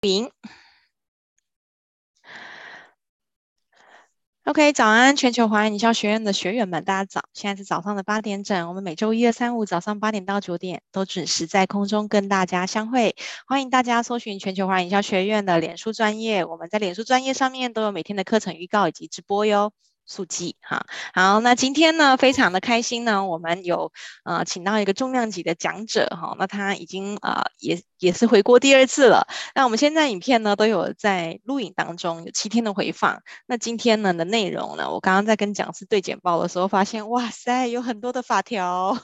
明，OK，早安，全球华人营销学院的学员们，大家早！现在是早上的八点整，我们每周一、二、三、五早上八点到九点都准时在空中跟大家相会。欢迎大家搜寻全球华人营销学院的脸书专业，我们在脸书专业上面都有每天的课程预告以及直播哟。速记哈，好，那今天呢，非常的开心呢，我们有呃请到一个重量级的讲者哈，那他已经呃也也是回国第二次了。那我们现在影片呢都有在录影当中，有七天的回放。那今天呢的内容呢，我刚刚在跟讲师对简报的时候发现，哇塞，有很多的法条，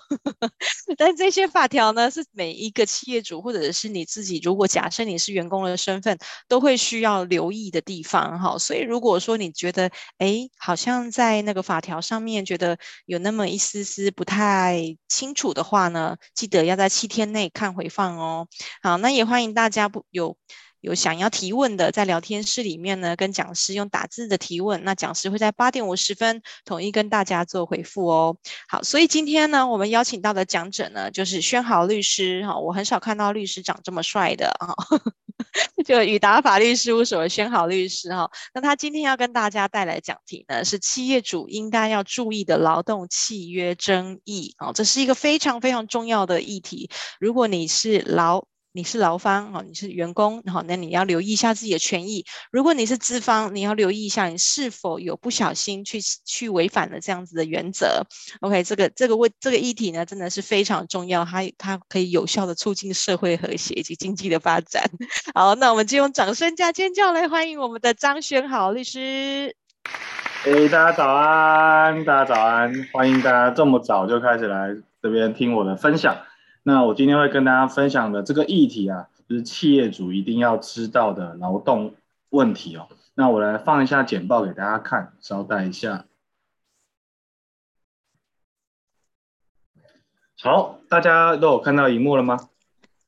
但这些法条呢是每一个企业主或者是你自己，如果假设你是员工的身份，都会需要留意的地方哈。所以如果说你觉得哎好像在那个法条上面觉得有那么一丝丝不太清楚的话呢，记得要在七天内看回放哦。好，那也欢迎大家不有有想要提问的，在聊天室里面呢，跟讲师用打字的提问，那讲师会在八点五十分统一跟大家做回复哦。好，所以今天呢，我们邀请到的讲者呢，就是宣豪律师哈，我很少看到律师长这么帅的啊。就宇达法律事务所的宣豪律师哈，那他今天要跟大家带来讲题呢，是企业主应该要注意的劳动契约争议啊，这是一个非常非常重要的议题。如果你是劳你是劳方哈，你是员工，好，那你要留意一下自己的权益。如果你是资方，你要留意一下你是否有不小心去去违反了这样子的原则。OK，这个这个问这个议题呢，真的是非常重要，它它可以有效的促进社会和谐以及经济的发展。好，那我们就用掌声加尖叫来欢迎我们的张宣豪律师。哎，大家早安，大家早安，欢迎大家这么早就开始来这边听我的分享。那我今天会跟大家分享的这个议题啊，就是企业主一定要知道的劳动问题哦。那我来放一下简报给大家看，稍待一下。好，大家都有看到荧幕了吗？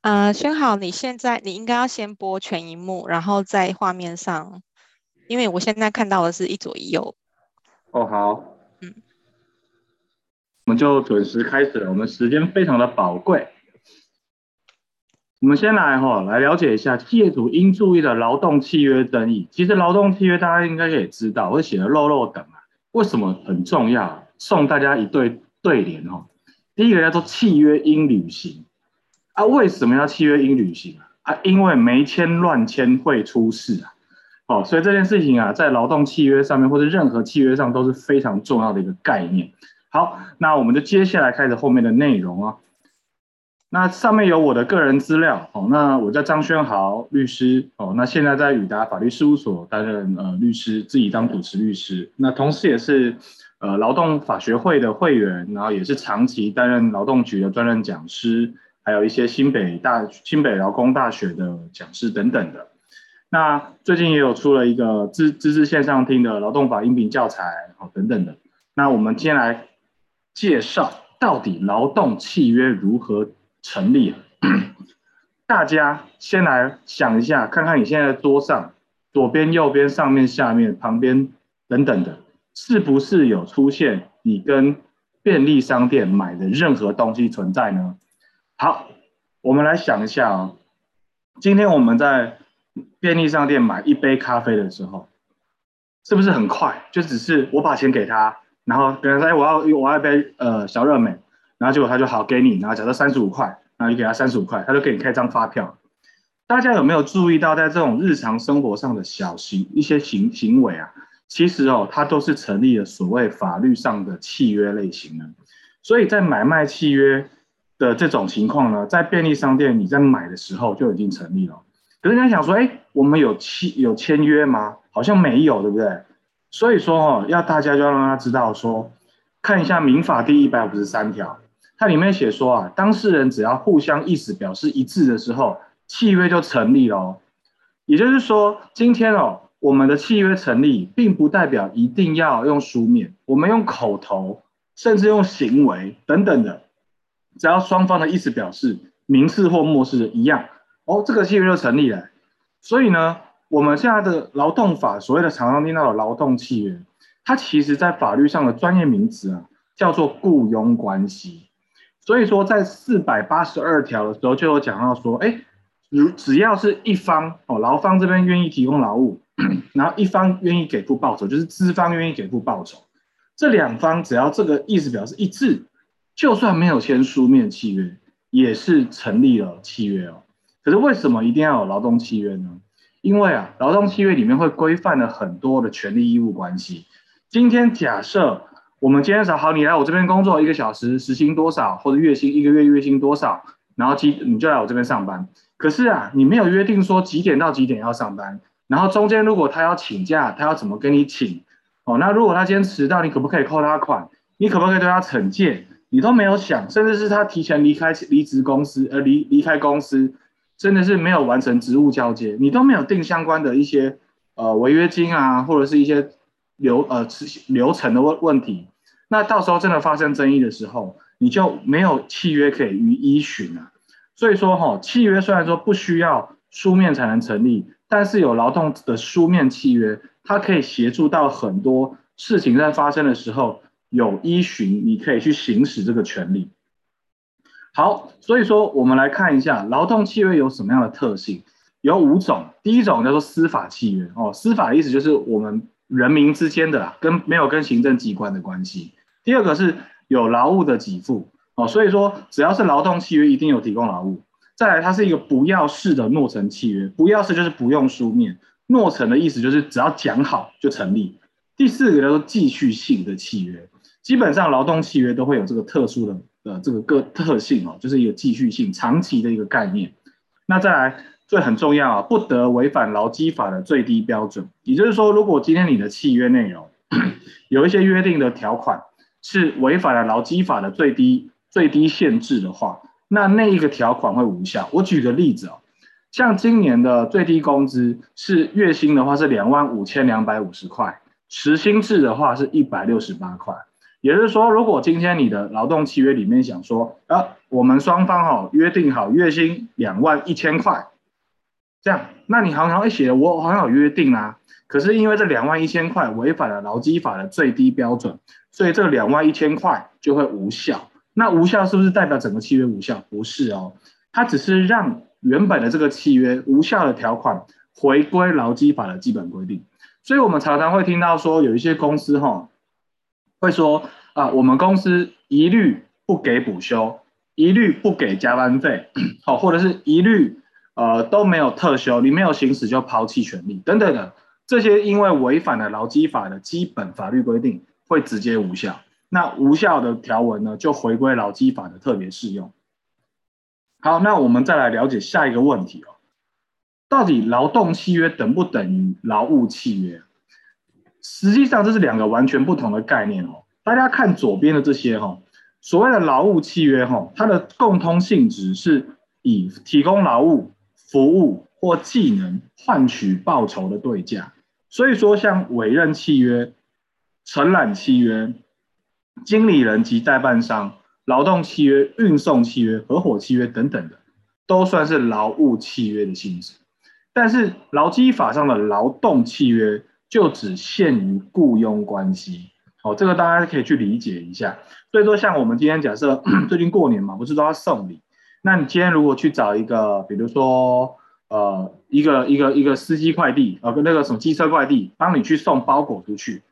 呃，宣豪，你现在你应该要先播全荧幕，然后在画面上，因为我现在看到的是一左一右。哦，好。嗯我们就准时开始了，我们时间非常的宝贵。我们先来哈，来了解一下业主应注意的劳动契约争议。其实劳动契约大家应该也知道，我写的漏漏等啊，为什么很重要？送大家一对对联哈。第一个叫做契约应履行啊，为什么要契约应履行啊？啊，因为没签乱签会出事啊。哦，所以这件事情啊，在劳动契约上面或者任何契约上都是非常重要的一个概念。好，那我们就接下来开始后面的内容啊。那上面有我的个人资料哦。那我叫张轩豪律师哦。那现在在宇达法律事务所担任呃律师，自己当主持律师。那同时也是呃劳动法学会的会员，然后也是长期担任劳动局的专任讲师，还有一些新北大新北劳工大学的讲师等等的。那最近也有出了一个自自治线上听的劳动法音频教材哦等等的。那我们今天来。介绍到底劳动契约如何成立？大家先来想一下，看看你现在桌上左边、右边、上面、下面、旁边等等的，是不是有出现你跟便利商店买的任何东西存在呢？好，我们来想一下哦。今天我们在便利商店买一杯咖啡的时候，是不是很快？就只是我把钱给他。然后跟他说：“，我要我要一杯呃小热美。”然后结果他就好给你，然后假设三十五块，然后你给他三十五块，他就给你开张发票。大家有没有注意到，在这种日常生活上的小行一些行行为啊，其实哦，它都是成立了所谓法律上的契约类型的。所以在买卖契约的这种情况呢，在便利商店你在买的时候就已经成立了。可是人家想说：“哎，我们有契有签约吗？好像没有，对不对？”所以说哦，要大家就要让他知道说，看一下民法第一百五十三条，它里面写说啊，当事人只要互相意思表示一致的时候，契约就成立了哦。也就是说，今天哦，我们的契约成立，并不代表一定要用书面，我们用口头，甚至用行为等等的，只要双方的意思表示明示或默示一样，哦，这个契约就成立了。所以呢。我们现在的劳动法所谓的常常听到的劳动契约，它其实在法律上的专业名词啊，叫做雇佣关系。所以说，在四百八十二条的时候就有讲到说，哎，如只要是一方哦，劳方这边愿意提供劳务，然后一方愿意给付报酬，就是资方愿意给付报酬，这两方只要这个意思表示一致，就算没有签书面契约，也是成立了契约哦。可是为什么一定要有劳动契约呢？因为啊，劳动契约里面会规范了很多的权利义务关系。今天假设我们今天说好，你来我这边工作一个小时，时薪多少，或者月薪一个月月薪多少，然后几你就来我这边上班。可是啊，你没有约定说几点到几点要上班，然后中间如果他要请假，他要怎么跟你请？哦，那如果他今天迟到，你可不可以扣他款？你可不可以对他惩戒？你都没有想，甚至是他提前离开离职公司，呃离离开公司，真的是没有完成职务交接，你都没有定相关的一些呃违约金啊，或者是一些流呃流程的问问题，那到时候真的发生争议的时候，你就没有契约可以予依循啊。所以说哈，契约虽然说不需要书面才能成立，但是有劳动的书面契约，它可以协助到很多事情在发生的时候有依循，你可以去行使这个权利。好，所以说我们来看一下劳动契约有什么样的特性，有五种。第一种叫做司法契约哦，司法的意思就是我们人民之间的啦，跟没有跟行政机关的关系。第二个是有劳务的给付。哦，所以说只要是劳动契约，一定有提供劳务。再来，它是一个不要式的诺成契约，不要式就是不用书面，诺成的意思就是只要讲好就成立。第四个叫做继续性的契约，基本上劳动契约都会有这个特殊的呃这个个特性哦，就是一个继续性、长期的一个概念。那再来，这很重要啊，不得违反劳基法的最低标准。也就是说，如果今天你的契约内容 有一些约定的条款是违反了劳基法的最低。最低限制的话，那那一个条款会无效。我举个例子哦，像今年的最低工资是月薪的话是两万五千两百五十块，时薪制的话是一百六十八块。也就是说，如果今天你的劳动契约里面想说，啊，我们双方哈约定好月薪两万一千块，这样，那你好像一写我好像有约定啊，可是因为这两万一千块违反了劳基法的最低标准，所以这两万一千块就会无效。那无效是不是代表整个契约无效？不是哦，它只是让原本的这个契约无效的条款回归劳基法的基本规定。所以我们常常会听到说，有一些公司哈会说啊，我们公司一律不给补休，一律不给加班费，好，或者是一律呃都没有特休，你没有行使就抛弃权利等等的这些，因为违反了劳基法的基本法律规定，会直接无效。那无效的条文呢，就回归劳基法的特别适用。好，那我们再来了解下一个问题哦，到底劳动契约等不等于劳务契约？实际上这是两个完全不同的概念哦。大家看左边的这些哈，所谓的劳务契约哈，它的共通性质是以提供劳务、服务或技能换取报酬的对价。所以说，像委任契约、承揽契约。经理人及代办商、劳动契约、运送契约、合伙契约等等的，都算是劳务契约的性质。但是劳基法上的劳动契约就只限于雇佣关系。好，这个大家可以去理解一下。所以说，像我们今天假设 最近过年嘛，不是都要送礼？那你今天如果去找一个，比如说呃一个一个一个司机快递，呃跟那个什么机车快递，帮你去送包裹出去，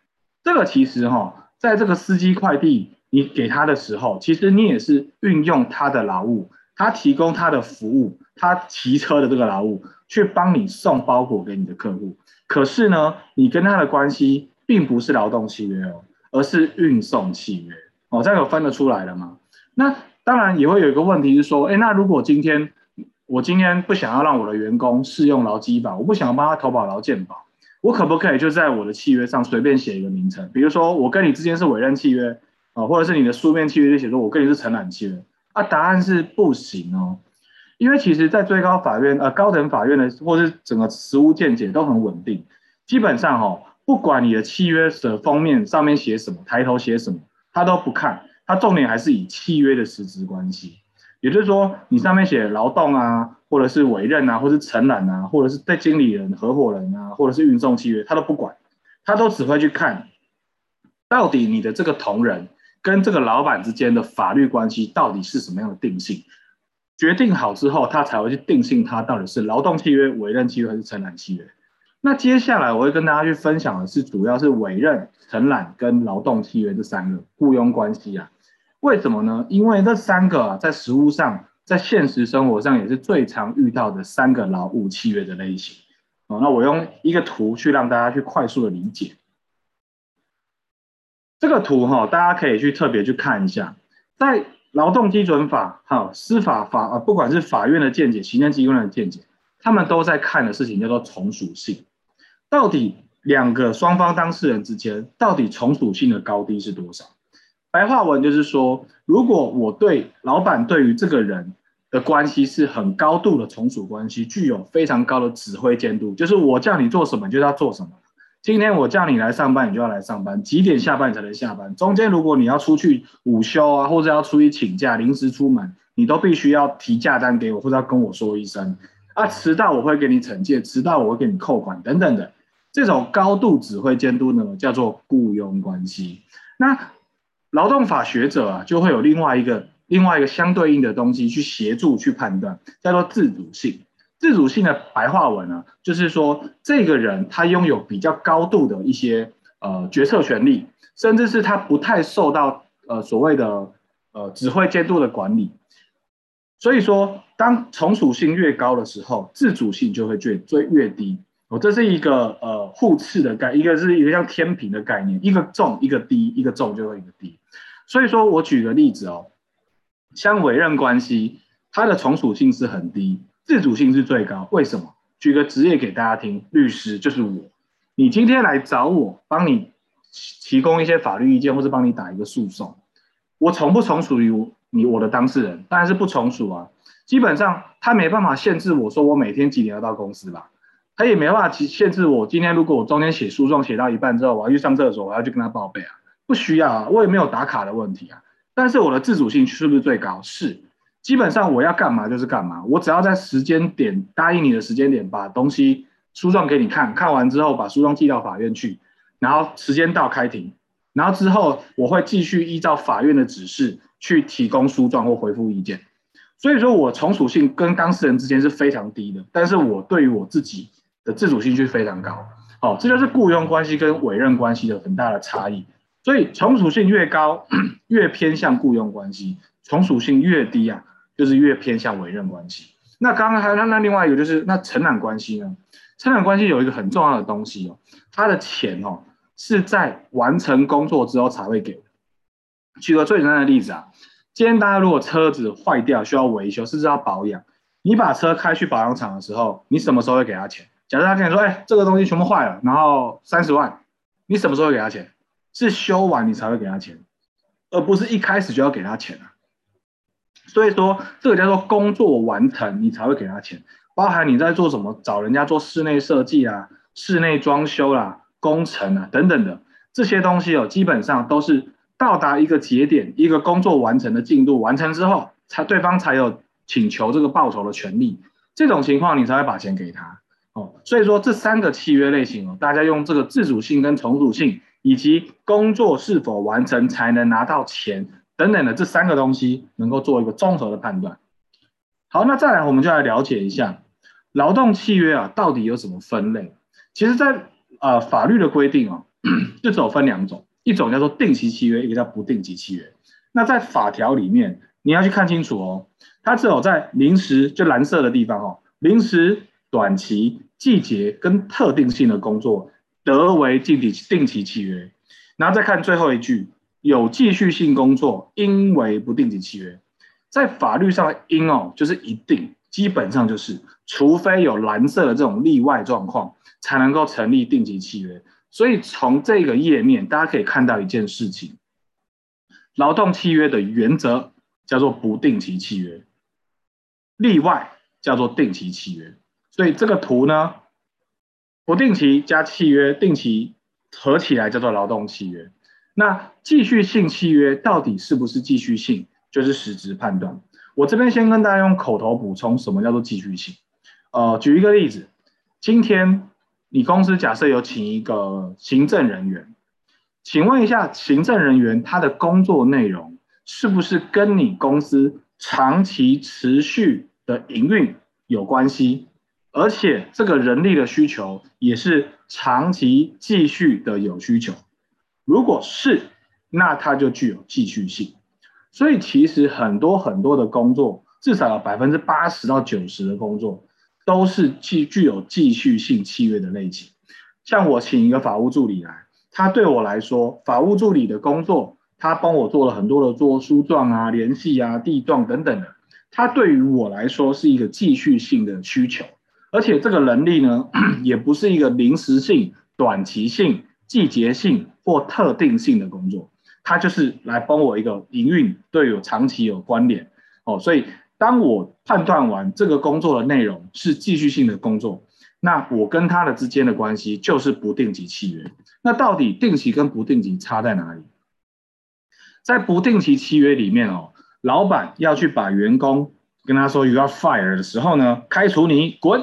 这个其实哈。在这个司机快递你给他的时候，其实你也是运用他的劳务，他提供他的服务，他骑车的这个劳务去帮你送包裹给你的客户。可是呢，你跟他的关系并不是劳动契约哦，而是运送契约哦，这样有分得出来了吗？那当然也会有一个问题是说，哎，那如果今天我今天不想要让我的员工试用劳基法，我不想要帮他投保劳健保。我可不可以就在我的契约上随便写一个名称？比如说我跟你之间是委任契约啊，或者是你的书面契约就写说我跟你是承揽契约啊？答案是不行哦，因为其实，在最高法院呃高等法院的或是整个实务见解都很稳定，基本上哈，不管你的契约的封面上面写什么，抬头写什么，他都不看，他重点还是以契约的实质关系。也就是说，你上面写劳动啊，或者是委任啊，或者是承揽啊，或者是对经理人、合伙人啊，或者是运送契约，他都不管，他都只会去看，到底你的这个同仁跟这个老板之间的法律关系到底是什么样的定性。决定好之后，他才会去定性它到底是劳动契约、委任契约还是承揽契约。那接下来我会跟大家去分享的是，主要是委任、承揽跟劳动契约这三个雇佣关系啊。为什么呢？因为这三个啊，在实务上，在现实生活上也是最常遇到的三个劳务契约的类型。哦，那我用一个图去让大家去快速的理解。这个图哈，大家可以去特别去看一下，在劳动基准法哈、司法法啊，不管是法院的见解、行政机关的见解，他们都在看的事情叫做从属性。到底两个双方当事人之间，到底从属性的高低是多少？白话文就是说，如果我对老板对于这个人的关系是很高度的从属关系，具有非常高的指挥监督，就是我叫你做什么，你就要做什么。今天我叫你来上班，你就要来上班。几点下班你才能下班？中间如果你要出去午休啊，或者要出去请假、临时出门，你都必须要提假单给我，或者要跟我说一声。啊，迟到我会给你惩戒，迟到我会给你扣款等等的。这种高度指挥监督呢，叫做雇佣关系。那劳动法学者啊，就会有另外一个另外一个相对应的东西去协助去判断，叫做自主性。自主性的白话文呢，就是说这个人他拥有比较高度的一些呃决策权利，甚至是他不太受到呃所谓的呃指挥监督的管理。所以说，当从属性越高的时候，自主性就会越最越低。哦，这是一个呃互斥的概，一个是一个像天平的概念，一个重一个低，一个重就会一个低。所以说我举个例子哦，像委任关系，它的从属性是很低。自主性是最高，为什么？举个职业给大家听，律师就是我。你今天来找我，帮你提供一些法律意见，或是帮你打一个诉讼，我从不从属于你我的当事人？当然是不从属啊。基本上他没办法限制我说我每天几点要到公司吧，他也没办法限制我今天如果我中间写诉状写到一半之后，我要去上厕所，我要去跟他报备啊，不需要啊，我也没有打卡的问题啊。但是我的自主性是不是最高？是。基本上我要干嘛就是干嘛，我只要在时间点答应你的时间点把东西诉状给你看，看完之后把诉状寄到法院去，然后时间到开庭，然后之后我会继续依照法院的指示去提供诉状或回复意见。所以说我从属性跟当事人之间是非常低的，但是我对于我自己的自主性就非常高。好，这就是雇佣关系跟委任关系的很大的差异。所以从属性越高，越偏向雇佣关系；从属性越低啊。就是越偏向委任关系。那刚刚还有那另外一个就是那承揽关系呢？承揽关系有一个很重要的东西哦，他的钱哦是在完成工作之后才会给的。举个最简单的例子啊，今天大家如果车子坏掉需要维修，甚至要保养，你把车开去保养厂的时候，你什么时候会给他钱？假设他跟你说，哎，这个东西全部坏了，然后三十万，你什么时候给他钱？是修完你才会给他钱，而不是一开始就要给他钱啊。所以说，这个叫做工作完成，你才会给他钱。包含你在做什么，找人家做室内设计啊、室内装修啦、工程啊等等的这些东西哦，基本上都是到达一个节点，一个工作完成的进度完成之后，才对方才有请求这个报酬的权利。这种情况，你才会把钱给他哦。所以说，这三个契约类型哦，大家用这个自主性跟从属性，以及工作是否完成才能拿到钱。等等的这三个东西能够做一个综合的判断。好，那再来我们就来了解一下劳动契约啊到底有什么分类。其实在，在呃法律的规定哦，就只有分两种，一种叫做定期契约，一个叫不定期契约。那在法条里面你要去看清楚哦，它只有在临时就蓝色的地方哦，临时、短期、季节跟特定性的工作得为定期定期契约。然后再看最后一句。有继续性工作应为不定期契约，在法律上的应哦，就是一定，基本上就是，除非有蓝色的这种例外状况，才能够成立定期契约。所以从这个页面，大家可以看到一件事情：劳动契约的原则叫做不定期契约，例外叫做定期契约。所以这个图呢，不定期加契约，定期合起来叫做劳动契约。那继续性契约到底是不是继续性，就是实质判断。我这边先跟大家用口头补充，什么叫做继续性？呃，举一个例子，今天你公司假设有请一个行政人员，请问一下，行政人员他的工作内容是不是跟你公司长期持续的营运有关系，而且这个人力的需求也是长期继续的有需求。如果是，那它就具有继续性。所以其实很多很多的工作，至少有百分之八十到九十的工作，都是具具有继续性契约的类型。像我请一个法务助理来，他对我来说，法务助理的工作，他帮我做了很多的做书状啊、联系啊、地状等等的。他对于我来说是一个继续性的需求，而且这个能力呢，也不是一个临时性、短期性、季节性或特定性的工作，它就是来帮我一个营运，对有长期有关联哦。所以当我判断完这个工作的内容是继续性的工作。那我跟他的之间的关系就是不定期契约。那到底定期跟不定期差在哪里？在不定期契约里面哦，老板要去把员工跟他说 “you are fired” 的时候呢，开除你滚，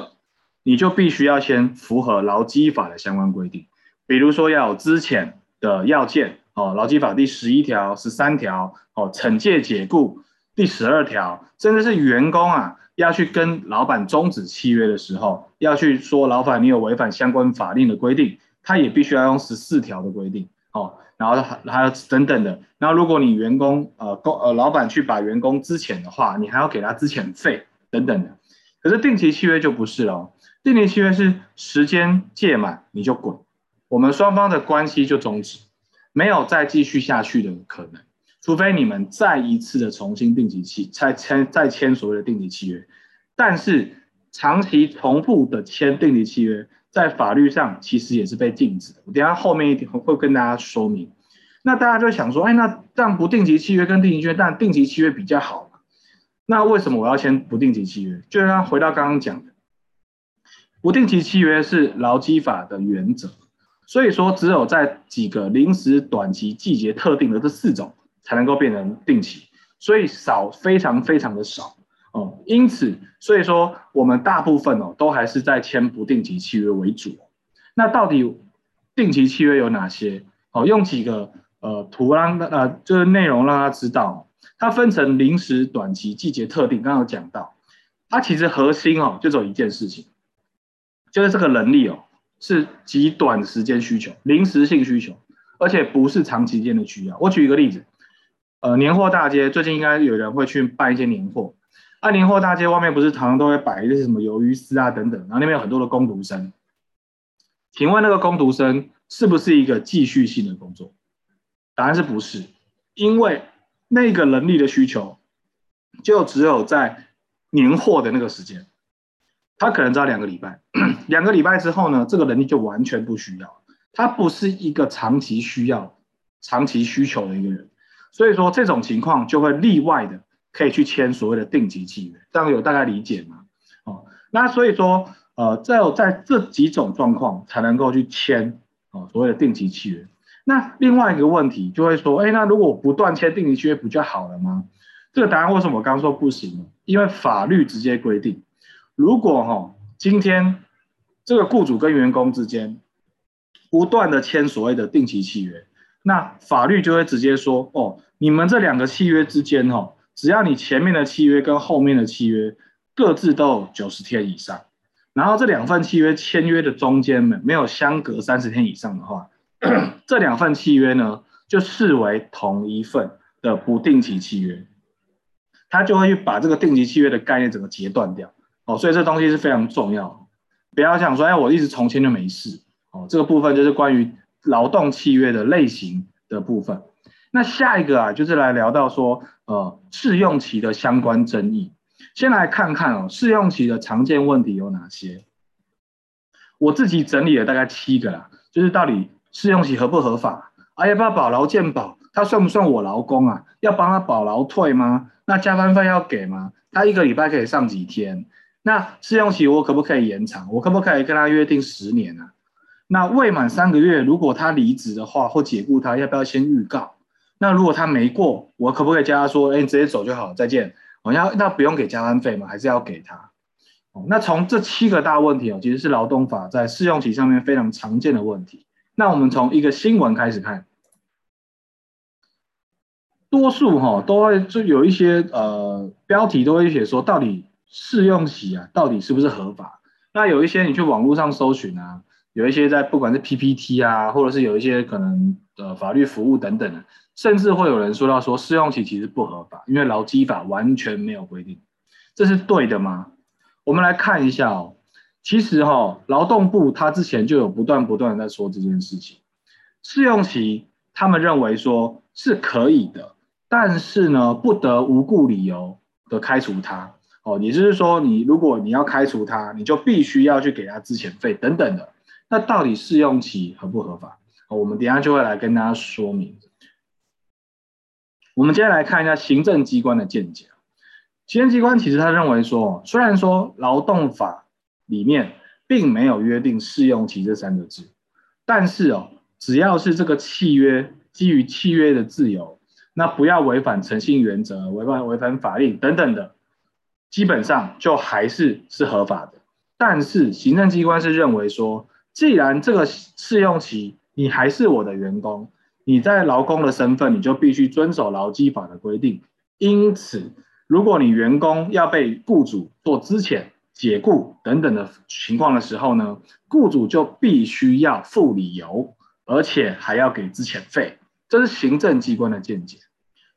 你就必须要先符合劳基法的相关规定，比如说要有资遣的要件哦，劳基法第十一条、十三条哦，惩戒解雇第十二条，甚至是员工啊。要去跟老板终止契约的时候，要去说老板你有违反相关法令的规定，他也必须要用十四条的规定哦，然后还有等等的。然后如果你员工呃工呃老板去把员工资遣的话，你还要给他资遣费等等的。可是定期契约就不是了，定期契约是时间届满你就滚，我们双方的关系就终止，没有再继续下去的可能。除非你们再一次的重新定期契，再签再签所谓的定期契约，但是长期重复的签定期契约，在法律上其实也是被禁止的。我等下后面一点会跟大家说明。那大家就想说，哎，那这样不定期契约跟定期契约，但定期契约比较好？那为什么我要签不定期契约？就是他回到刚刚讲的，不定期契约是劳基法的原则，所以说只有在几个临时、短期、季节特定的这四种。才能够变成定期，所以少非常非常的少哦，因此所以说我们大部分哦都还是在签不定期契约为主。那到底定期契约有哪些？哦，用几个呃图让呃就是内容让他知道，它分成临时、短期、季节特定。刚刚有讲到，它其实核心哦就只有一件事情，就是这个能力哦是极短时间需求、临时性需求，而且不是长期间的需要。我举一个例子。呃，年货大街最近应该有人会去办一些年货，啊，年货大街外面不是常常都会摆一些什么鱿鱼丝啊等等，然后那边有很多的工读生，请问那个工读生是不是一个继续性的工作？答案是不是，因为那个能力的需求就只有在年货的那个时间，他可能只要两个礼拜，两个礼拜之后呢，这个能力就完全不需要，他不是一个长期需要、长期需求的一个人。所以说这种情况就会例外的可以去签所谓的定级契约，这样有大概理解吗？哦，那所以说呃，只有在这几种状况才能够去签哦所谓的定级契约。那另外一个问题就会说，哎，那如果不断签定级契约不就好了吗？这个答案为什么我刚刚说不行呢？因为法律直接规定，如果哈、哦、今天这个雇主跟员工之间不断的签所谓的定期契约。那法律就会直接说，哦，你们这两个契约之间，哦，只要你前面的契约跟后面的契约各自都有九十天以上，然后这两份契约签约的中间没没有相隔三十天以上的话，这两份契约呢就视为同一份的不定期契约，他就会去把这个定期契约的概念整个截断掉，哦，所以这东西是非常重要，不要想说，哎，我一直从签就没事，哦，这个部分就是关于。劳动契约的类型的部分，那下一个啊，就是来聊到说，呃，试用期的相关争议。先来看看哦，试用期的常见问题有哪些？我自己整理了大概七个啦，就是到底试用期合不合法？啊，要不要保劳健保？他算不算我劳工啊？要帮他保劳退吗？那加班费要给吗？他一个礼拜可以上几天？那试用期我可不可以延长？我可不可以跟他约定十年啊？那未满三个月，如果他离职的话或解雇他，要不要先预告？那如果他没过，我可不可以叫他说，哎，你直接走就好，再见。我要那不用给加班费吗？还是要给他？哦，那从这七个大问题哦，其实是劳动法在试用期上面非常常见的问题。那我们从一个新闻开始看，多数哈、都会就有一些呃标题都会写说，到底试用期啊，到底是不是合法？那有一些你去网络上搜寻啊，有一些在不管是 PPT 啊，或者是有一些可能的法律服务等等的，甚至会有人说到说试用期其实不合法，因为劳基法完全没有规定，这是对的吗？我们来看一下哦，其实哈、哦，劳动部他之前就有不断不断的在说这件事情，试用期他们认为说是可以的，但是呢，不得无故理由的开除他。哦，也就是说，你如果你要开除他，你就必须要去给他资遣费等等的。那到底试用期合不合法？哦，我们等下就会来跟大家说明。我们接下来看一下行政机关的见解。行政机关其实他认为说，虽然说劳动法里面并没有约定试用期这三个字，但是哦，只要是这个契约基于契约的自由，那不要违反诚信原则、违反违反法令等等的。基本上就还是是合法的，但是行政机关是认为说，既然这个试用期你还是我的员工，你在劳工的身份，你就必须遵守劳基法的规定。因此，如果你员工要被雇主做资遣、解雇等等的情况的时候呢，雇主就必须要付理由，而且还要给资遣费。这是行政机关的见解。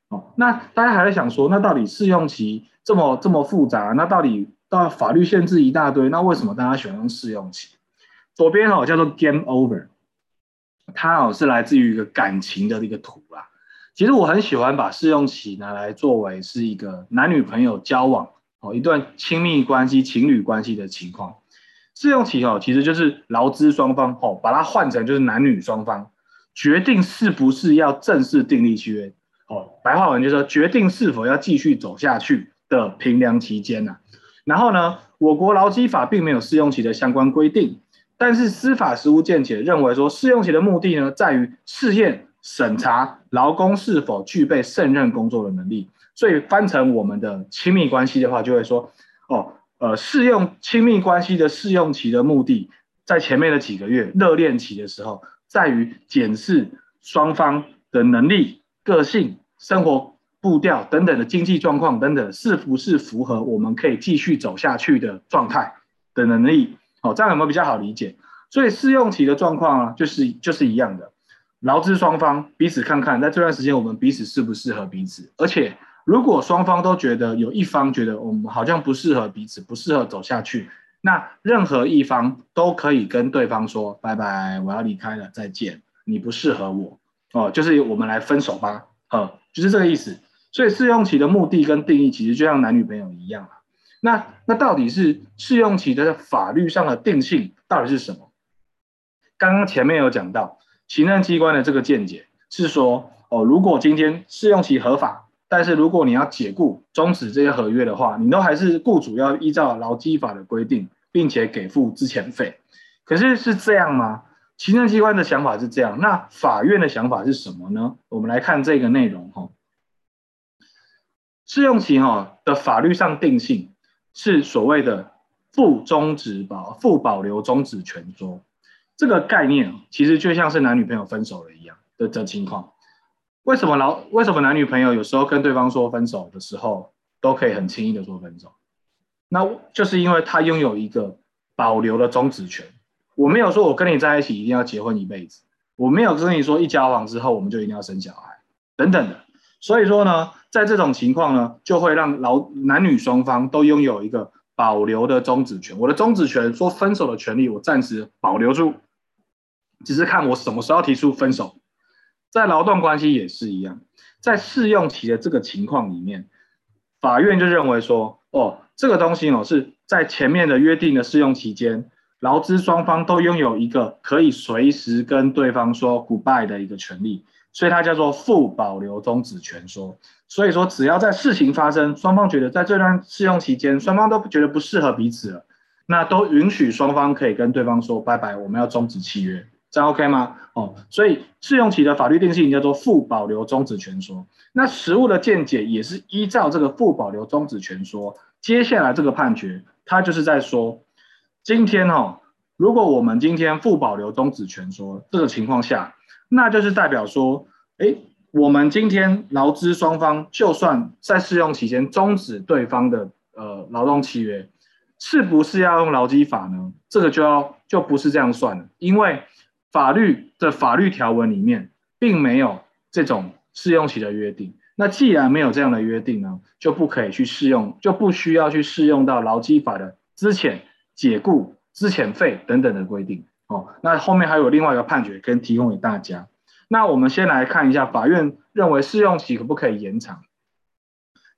哦，那大家还在想说，那到底试用期？这么这么复杂，那到底到法律限制一大堆，那为什么大家喜欢用试用期？左边哦叫做 Game Over，它哦是来自于一个感情的一个图啊。其实我很喜欢把试用期拿来作为是一个男女朋友交往哦一段亲密关系情侣关系的情况。试用期哦其实就是劳资双方哦把它换成就是男女双方决定是不是要正式订立契约哦，白话文就是说决定是否要继续走下去。的评量期间呐、啊，然后呢，我国劳基法并没有试用期的相关规定，但是司法实务见解认为说，试用期的目的呢，在于试验审查劳工是否具备胜任工作的能力，所以翻成我们的亲密关系的话，就会说，哦，呃，试用亲密关系的试用期的目的，在前面的几个月热恋期的时候，在于检视双方的能力、个性、生活。步调等等的经济状况等等，是不是符合我们可以继续走下去的状态的能力？好，这样有没有比较好理解？所以试用期的状况啊，就是就是一样的，劳资双方彼此看看，在这段时间我们彼此适不适合彼此。而且如果双方都觉得有一方觉得我们好像不适合彼此，不适合走下去，那任何一方都可以跟对方说拜拜，我要离开了，再见，你不适合我哦，就是我们来分手吧，呃，就是这个意思。所以试用期的目的跟定义其实就像男女朋友一样啊。那那到底是试用期的法律上的定性到底是什么？刚刚前面有讲到，行政机关的这个见解是说，哦，如果今天试用期合法，但是如果你要解雇终止这些合约的话，你都还是雇主要依照劳基法的规定，并且给付资遣费。可是是这样吗？行政机关的想法是这样，那法院的想法是什么呢？我们来看这个内容哈。试用期哈的法律上定性是所谓的附终止保附保留终止权中，这个概念其实就像是男女朋友分手了一样的的情况。为什么老为什么男女朋友有时候跟对方说分手的时候都可以很轻易的说分手？那就是因为他拥有一个保留的终止权。我没有说我跟你在一起一定要结婚一辈子，我没有跟你说一交往之后我们就一定要生小孩等等的。所以说呢。在这种情况呢，就会让劳男女双方都拥有一个保留的终止权。我的终止权，说分手的权利，我暂时保留住，只是看我什么时候提出分手。在劳动关系也是一样，在试用期的这个情况里面，法院就认为说，哦，这个东西哦是在前面的约定的试用期间，劳资双方都拥有一个可以随时跟对方说 goodbye 的一个权利。所以它叫做附保留终止权说，所以说只要在事情发生，双方觉得在这段试用期间，双方都觉得不适合彼此了，那都允许双方可以跟对方说拜拜，我们要终止契约，这样 OK 吗？哦，所以试用期的法律定性叫做附保留终止权说，那实务的见解也是依照这个附保留终止权说，接下来这个判决，它就是在说，今天哦，如果我们今天附保留终止权说这个情况下。那就是代表说，哎，我们今天劳资双方就算在试用期间终止对方的呃劳动契约，是不是要用劳基法呢？这个就要就不是这样算了，因为法律的法律条文里面并没有这种试用期的约定。那既然没有这样的约定呢，就不可以去适用，就不需要去适用到劳基法的资遣、解雇、资遣费等等的规定。哦，那后面还有另外一个判决跟提供给大家。那我们先来看一下，法院认为试用期可不可以延长？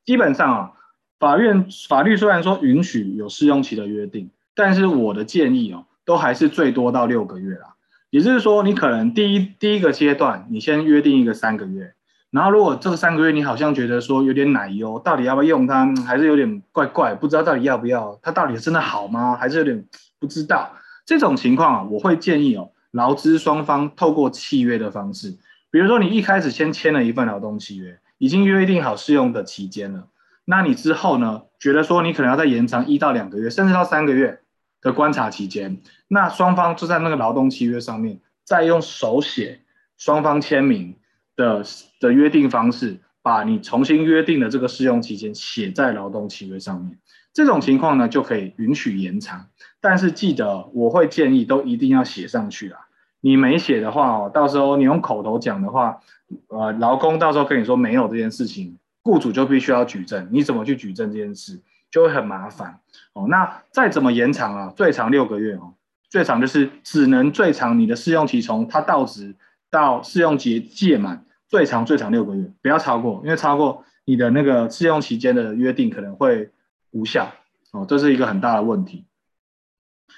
基本上啊，法院法律虽然说允许有试用期的约定，但是我的建议哦，都还是最多到六个月啦。也就是说，你可能第一第一个阶段，你先约定一个三个月，然后如果这个三个月你好像觉得说有点奶油，到底要不要用它，还是有点怪怪，不知道到底要不要，它到底真的好吗？还是有点不知道。这种情况啊，我会建议哦。劳资双方透过契约的方式，比如说你一开始先签了一份劳动契约，已经约定好试用的期间了，那你之后呢，觉得说你可能要再延长一到两个月，甚至到三个月的观察期间，那双方就在那个劳动契约上面，再用手写双方签名的的约定方式，把你重新约定的这个试用期间写在劳动契约上面。这种情况呢，就可以允许延长，但是记得我会建议都一定要写上去啊。你没写的话哦，到时候你用口头讲的话，呃，劳工到时候跟你说没有这件事情，雇主就必须要举证，你怎么去举证这件事就会很麻烦哦。那再怎么延长啊，最长六个月哦，最长就是只能最长你的试用期从它到职到试用期届满，最长最长六个月，不要超过，因为超过你的那个试用期间的约定可能会。无效哦，这是一个很大的问题。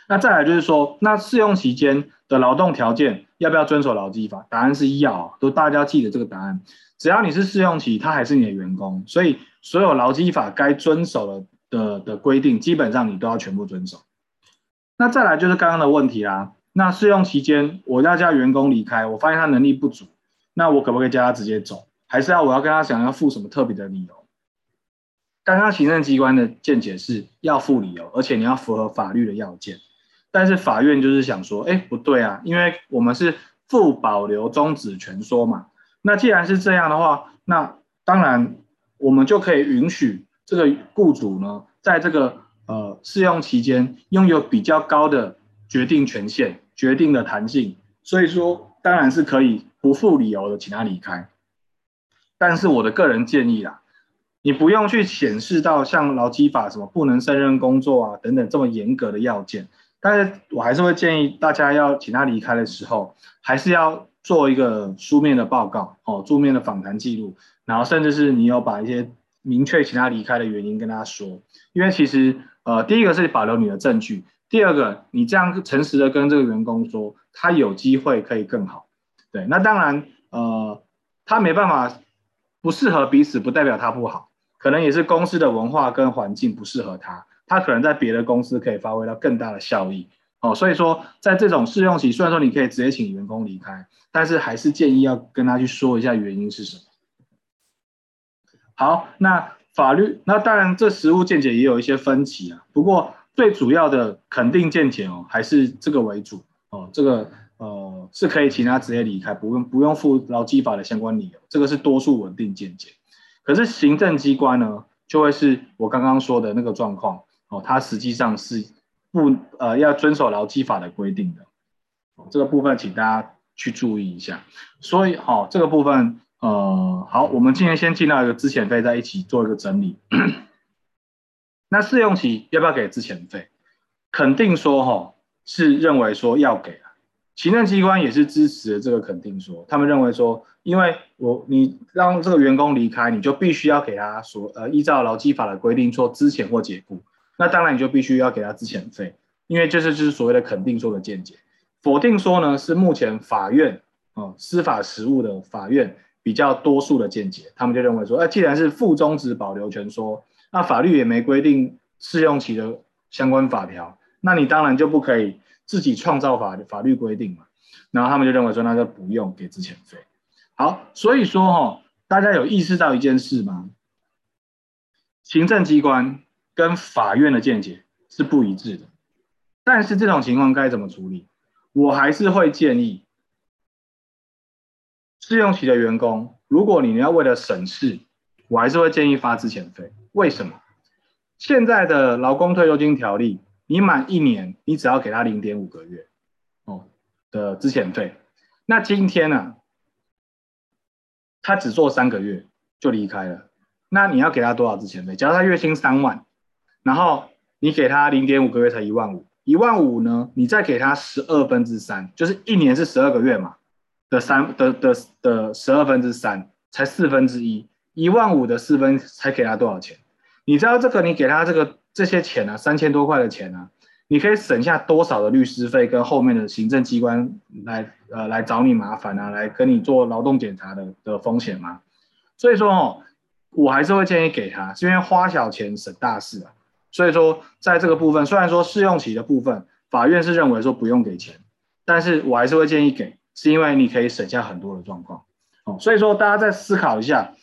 那再来就是说，那试用期间的劳动条件要不要遵守劳基法？答案是要，都大家记得这个答案。只要你是试用期，他还是你的员工，所以所有劳基法该遵守的的的规定，基本上你都要全部遵守。那再来就是刚刚的问题啦。那试用期间我要叫员工离开，我发现他能力不足，那我可不可以叫他直接走？还是要我要跟他讲要付什么特别的理由？刚刚行政机关的见解是要付理由，而且你要符合法律的要件。但是法院就是想说，哎，不对啊，因为我们是负保留终止权说嘛。那既然是这样的话，那当然我们就可以允许这个雇主呢，在这个呃试用期间拥有比较高的决定权限、决定的弹性。所以说，当然是可以不附理由的，请他离开。但是我的个人建议啦。你不用去显示到像劳基法什么不能胜任工作啊等等这么严格的要件，但是我还是会建议大家要请他离开的时候，还是要做一个书面的报告哦，书面的访谈记录，然后甚至是你有把一些明确请他离开的原因跟他说，因为其实呃第一个是保留你的证据，第二个你这样诚实的跟这个员工说，他有机会可以更好，对，那当然呃他没办法不适合彼此，不代表他不好。可能也是公司的文化跟环境不适合他，他可能在别的公司可以发挥到更大的效益哦。所以说，在这种试用期，虽然说你可以直接请员工离开，但是还是建议要跟他去说一下原因是什么。好，那法律，那当然这实务见解也有一些分歧啊。不过最主要的肯定见解哦，还是这个为主哦。这个呃是可以请他直接离开，不用不用附劳基法的相关理由，这个是多数稳定见解。可是行政机关呢，就会是我刚刚说的那个状况哦，它实际上是不呃要遵守劳基法的规定的，哦，这个部分请大家去注意一下。所以好，哦，这个部分呃好，我们今天先进到一个资遣费，再一起做一个整理。那试用期要不要给资遣费？肯定说哈，哦，是认为说要给啊。行政机关也是支持这个肯定说，他们认为说，因为我你让这个员工离开，你就必须要给他说，呃，依照劳基法的规定做资遣或解雇，那当然你就必须要给他资遣费，因为这是就是所谓的肯定说的见解。否定说呢，是目前法院啊、司法实务的法院比较多数的见解，他们就认为说，呃，既然是附终止保留权说，那法律也没规定试用期的相关法条，那你当然就不可以。自己创造法法律规定嘛，然后他们就认为说，那就不用给资遣费。好，所以说哈，大家有意识到一件事吗？行政机关跟法院的见解是不一致的，但是这种情况该怎么处理？我还是会建议，试用期的员工如果你要为了省事，我还是会建议发资遣费。为什么？现在的劳工退休金条例，你满一年，你只要给他零点五个月哦的资遣费。那今天呢、啊，他只做三个月就离开了，那你要给他多少资遣费？假如他月薪三万，然后你给他零点五个月才一万五，一万五呢，你再给他十二分之三，就是一年是十二个月嘛的三的的的十二分之三，才四分之一，一万五的四分才给他多少钱？你知道这个你给他这个这些钱啊，三千多块的钱啊。你可以省下多少的律师费跟后面的行政机关来呃来找你麻烦啊，来跟你做劳动检查的的风险吗？所以说哦，我还是会建议给他，是因为花小钱省大事啊。所以说在这个部分，虽然说试用期的部分，法院是认为说不用给钱，但是我还是会建议给，是因为你可以省下很多的状况。哦，所以说大家再思考一下，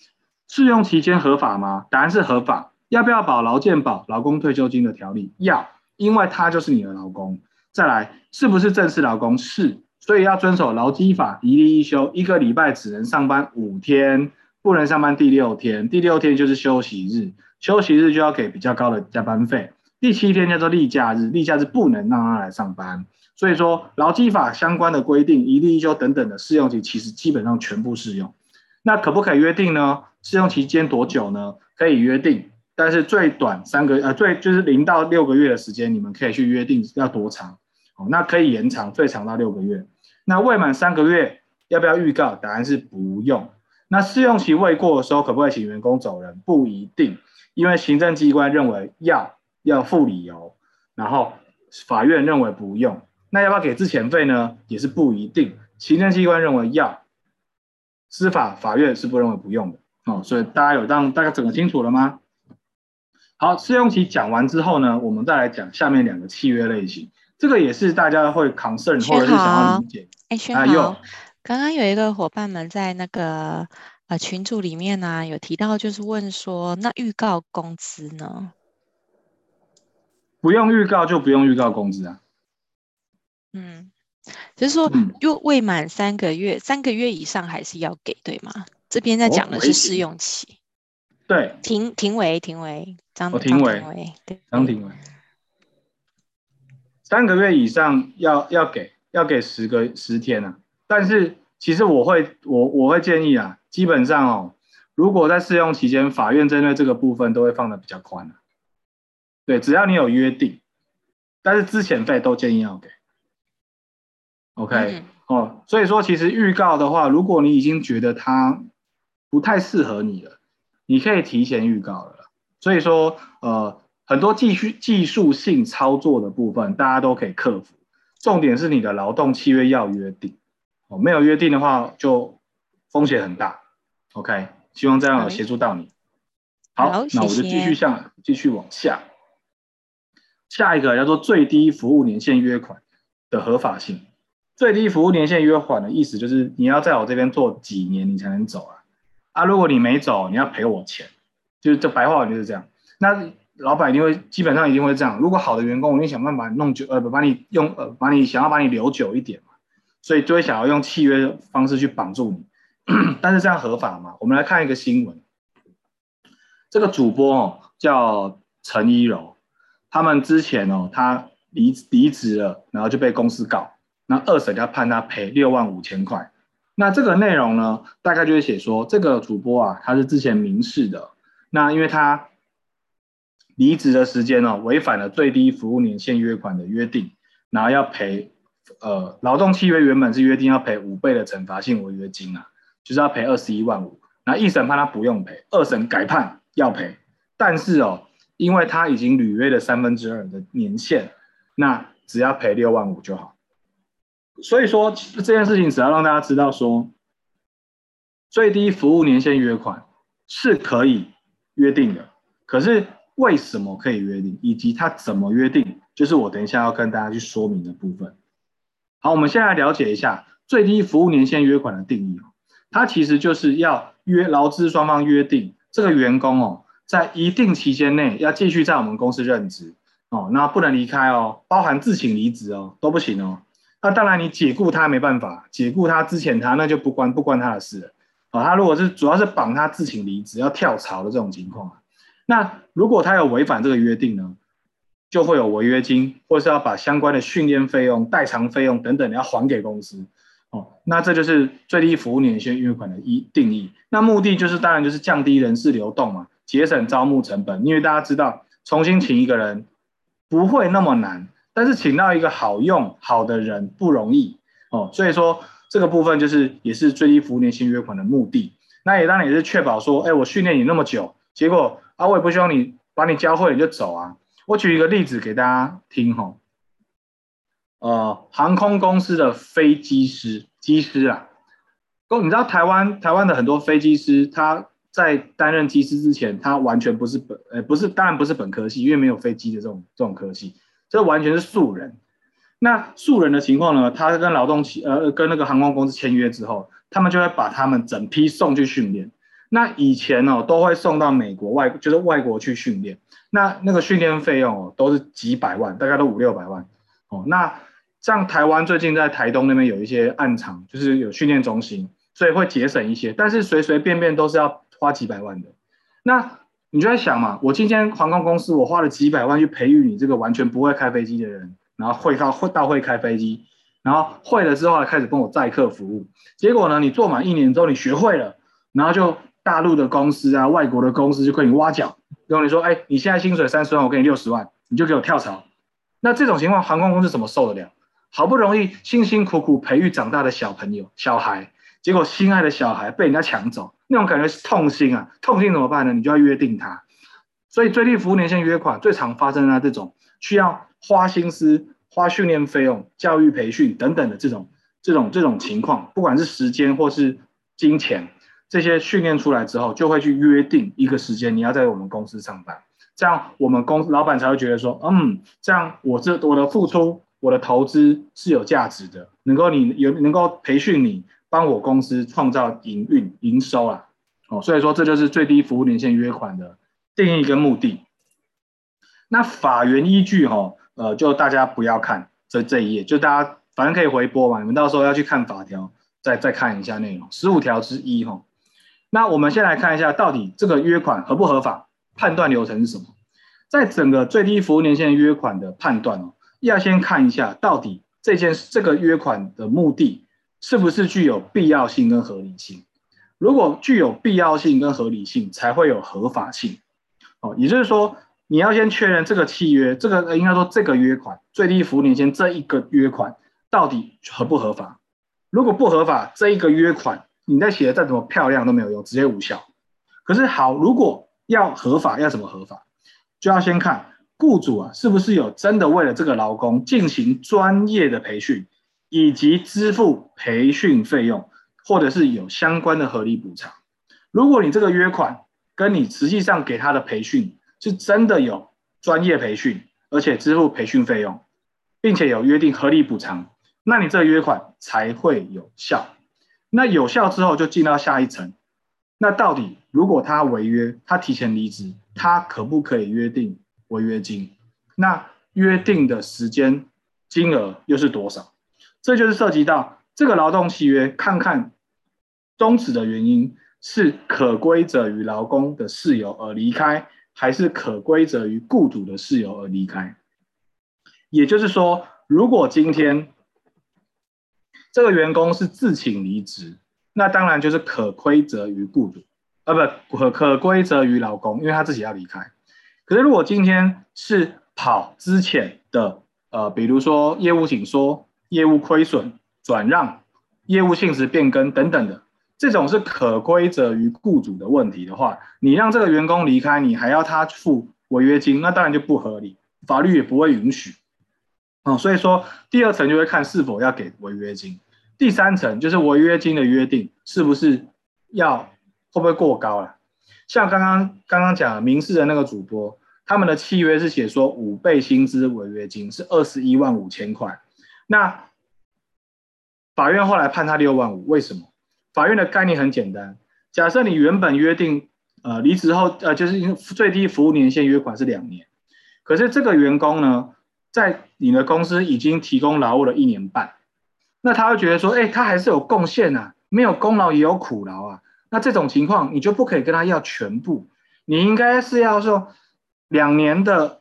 试用期间合法吗？答案是合法。要不要保劳健保、劳工退休金的条例？要。因为他就是你的劳工，再来是不是正式劳工？是，所以要遵守劳基法，一例一休，一个礼拜只能上班五天，不能上班第六天，第六天就是休息日，休息日就要给比较高的加班费，第七天叫做例假日，例假日不能让他来上班，所以说劳基法相关的规定，一例一休等等的试用期其实基本上全部适用，那可不可以约定呢？试用期间多久呢？可以约定。但是最短三个呃最就是零到六个月的时间，你们可以去约定要多长，哦，那可以延长最长到六个月。那未满三个月要不要预告？答案是不用。那试用期未过的时候，可不可以请员工走人？不一定，因为行政机关认为要要附理由，然后法院认为不用。那要不要给资遣费呢？也是不一定，行政机关认为要，司法法院是不认为不用的。哦，所以大家有让大家整个清楚了吗？好，试用期讲完之后呢，我们再来讲下面两个契约类型。这个也是大家会 concern 或者是想要理解。哎，轩豪，刚刚有一个伙伴们在那个呃群组里面呢、啊，有提到就是问说，那预告工资呢？不用预告就不用预告工资啊。嗯，就是说，又未满三个月，三个月以上还是要给，对吗？这边在讲的是试用期。哦对，庭庭维庭维张庭维对张庭维，三个月以上要要给要给十个十天啊，但是其实我会我我会建议啊，基本上哦，如果在试用期间，法院针对这个部分都会放的比较宽啊。对，只要你有约定，但是资遣费都建议要给。OK，嗯，哦，所以说其实预告的话，如果你已经觉得它不太适合你了。你可以提前预告了，所以说，呃，很多技术技术性操作的部分，大家都可以克服。重点是你的劳动契约要约定，哦，没有约定的话，就风险很大。OK，希望这样有协助到你。好，好，那我就继续向继续往下，下一个叫做最低服务年限约款的合法性。最低服务年限约款的意思就是，你要在我这边做几年，你才能走啊？啊，如果你没走，你要赔我钱，就是这白话文就是这样。那老板一定会基本上一定会这样。如果好的员工，我一定想办法弄久，呃，把你用，呃，把你想要把你留久一点嘛，所以就会想要用契约方式去绑住你。但是这样合法吗？我们来看一个新闻，这个主播哦叫陈一柔，他们之前哦他离离职了，然后就被公司告，那二审要判他赔六万五千块。那这个内容呢，大概就是写说，这个主播啊，他是之前民事的，那因为他离职的时间呢、哦，违反了最低服务年限约款的约定，然后要赔，呃，劳动契约原本是约定要赔五倍的惩罚性违约金啊，就是要赔二十一万五，那一审判他不用赔，二审改判要赔，但是哦，因为他已经履约了三分之二的年限，那只要赔六万五就好。所以说这件事情只要让大家知道说，最低服务年限约款是可以约定的，可是为什么可以约定，以及他怎么约定，就是我等一下要跟大家去说明的部分。好，我们现在来了解一下最低服务年限约款的定义，它其实就是要约劳资双方约定这个员工哦，在一定期间内要继续在我们公司任职哦，那不能离开哦，包含自请离职哦都不行哦。那当然，你解雇他没办法，解雇他之前他，那就不关不关他的事了。啊，他如果是主要是绑他自请离职要跳槽的这种情况，那如果他有违反这个约定呢，就会有违约金，或是要把相关的训练费用、代偿费用等等要还给公司。哦，那这就是最低服务年限约款的一定义。那目的就是当然就是降低人事流动嘛，节省招募成本。因为大家知道，重新请一个人不会那么难，但是请到一个好用好的人不容易哦。所以说这个部分就是也是最低服务年限约款的目的。那也当然也是确保说，哎，我训练你那么久，结果啊，我也不希望你把你教会你就走啊。我举一个例子给大家听哈。呃，航空公司的飞机师、机师啊，公，你知道台湾台湾的很多飞机师，他在担任机师之前，他完全不是本，呃，不是，当然不是本科系，因为没有飞机的这种这种科系，这完全是素人。那素人的情况呢，他跟劳动企，呃，跟那个航空公司签约之后，他们就会把他们整批送去训练。那以前、哦，都会送到美国外，就是外国去训练。那那个训练费用哦，都是几百万，大概都五六百万。哦，那像台湾最近在台东那边有一些暗场，就是有训练中心，所以会节省一些，但是随随便便都是要花几百万的。那你就在想嘛，我今天航空公司我花了几百万去培育你这个完全不会开飞机的人，然后会到会到会开飞机，然后会了之后开始跟我载客服务，结果呢，你做满一年之后你学会了，然后就大陆的公司啊，外国的公司就可以挖角，然后你说，哎，你现在薪水三十万，我给你六十万，你就给我跳槽。那这种情况，航空公司怎么受得了？好不容易辛辛苦苦培育长大的小朋友、小孩，结果心爱的小孩被人家抢走，那种感觉是痛心啊！痛心怎么办呢？你就要约定他。所以最低服务年限约款最常发生在这种需要花心思、花训练费用、教育培训等等的这种、这种、这种情况，不管是时间或是金钱，这些训练出来之后，就会去约定一个时间，你要在我们公司上班。这样，我们公司老板才会觉得说，嗯，这样我这我的付出，我的投资是有价值的，能够你有能够培训你，帮我公司创造营运营收啊，哦，所以说这就是最低服务年限约款的定义跟目的。那法源依据哈，呃，就大家不要看这这一页，就大家反正可以回播嘛，你们到时候要去看法条，再再看一下内容，十五条之一哈。那我们先来看一下，到底这个约款合不合法？判断流程是什么？在整个最低服务年限约款的判断哦，要先看一下到底这件这个约款的目的是不是具有必要性跟合理性。如果具有必要性跟合理性，才会有合法性。哦，也就是说，你要先确认这个契约，这个应该说这个约款最低服务年限这一个约款到底合不合法。如果不合法，这一个约款你再写的再怎么漂亮都没有用，直接无效。可是好，如果要合法，要怎么合法？就要先看雇主啊，是不是有真的为了这个劳工进行专业的培训，以及支付培训费用，或者是有相关的合理补偿。如果你这个约款跟你实际上给他的培训是真的有专业培训，而且支付培训费用，并且有约定合理补偿，那你这个约款才会有效。那有效之后，就进到下一层。那到底如果他违约，他提前离职，他可不可以约定违约金？那约定的时间、金额又是多少？这就是涉及到这个劳动契约，看看终止的原因是可归责于劳工的事由而离开，还是可归责于雇主的事由而离开。也就是说，如果今天这个员工是自请离职。那当然就是可归责于雇主，啊不，可可归责于劳工，因为他自己要离开。可是如果今天是跑之前的，呃，比如说业务紧缩、业务亏损、转让、业务性质变更等等的，这种是可归责于雇主的问题的话，你让这个员工离开，你还要他付违约金，那当然就不合理，法律也不会允许。嗯，所以说第二层就会看是否要给违约金。第三层就是违约金的约定是不是要会不会过高了？像刚刚刚刚讲民视的那个主播，他们的契约是写说五倍薪资违约金是二十一万五千块，那法院后来判他六万五，为什么？法院的概念很简单，假设你原本约定呃离职后呃就是最低服务年限约款是两年，可是这个员工呢在你的公司已经提供劳务了一年半。那他会觉得说，哎、他还是有贡献呐，没有功劳也有苦劳啊。那这种情况你就不可以跟他要全部，你应该是要说两年的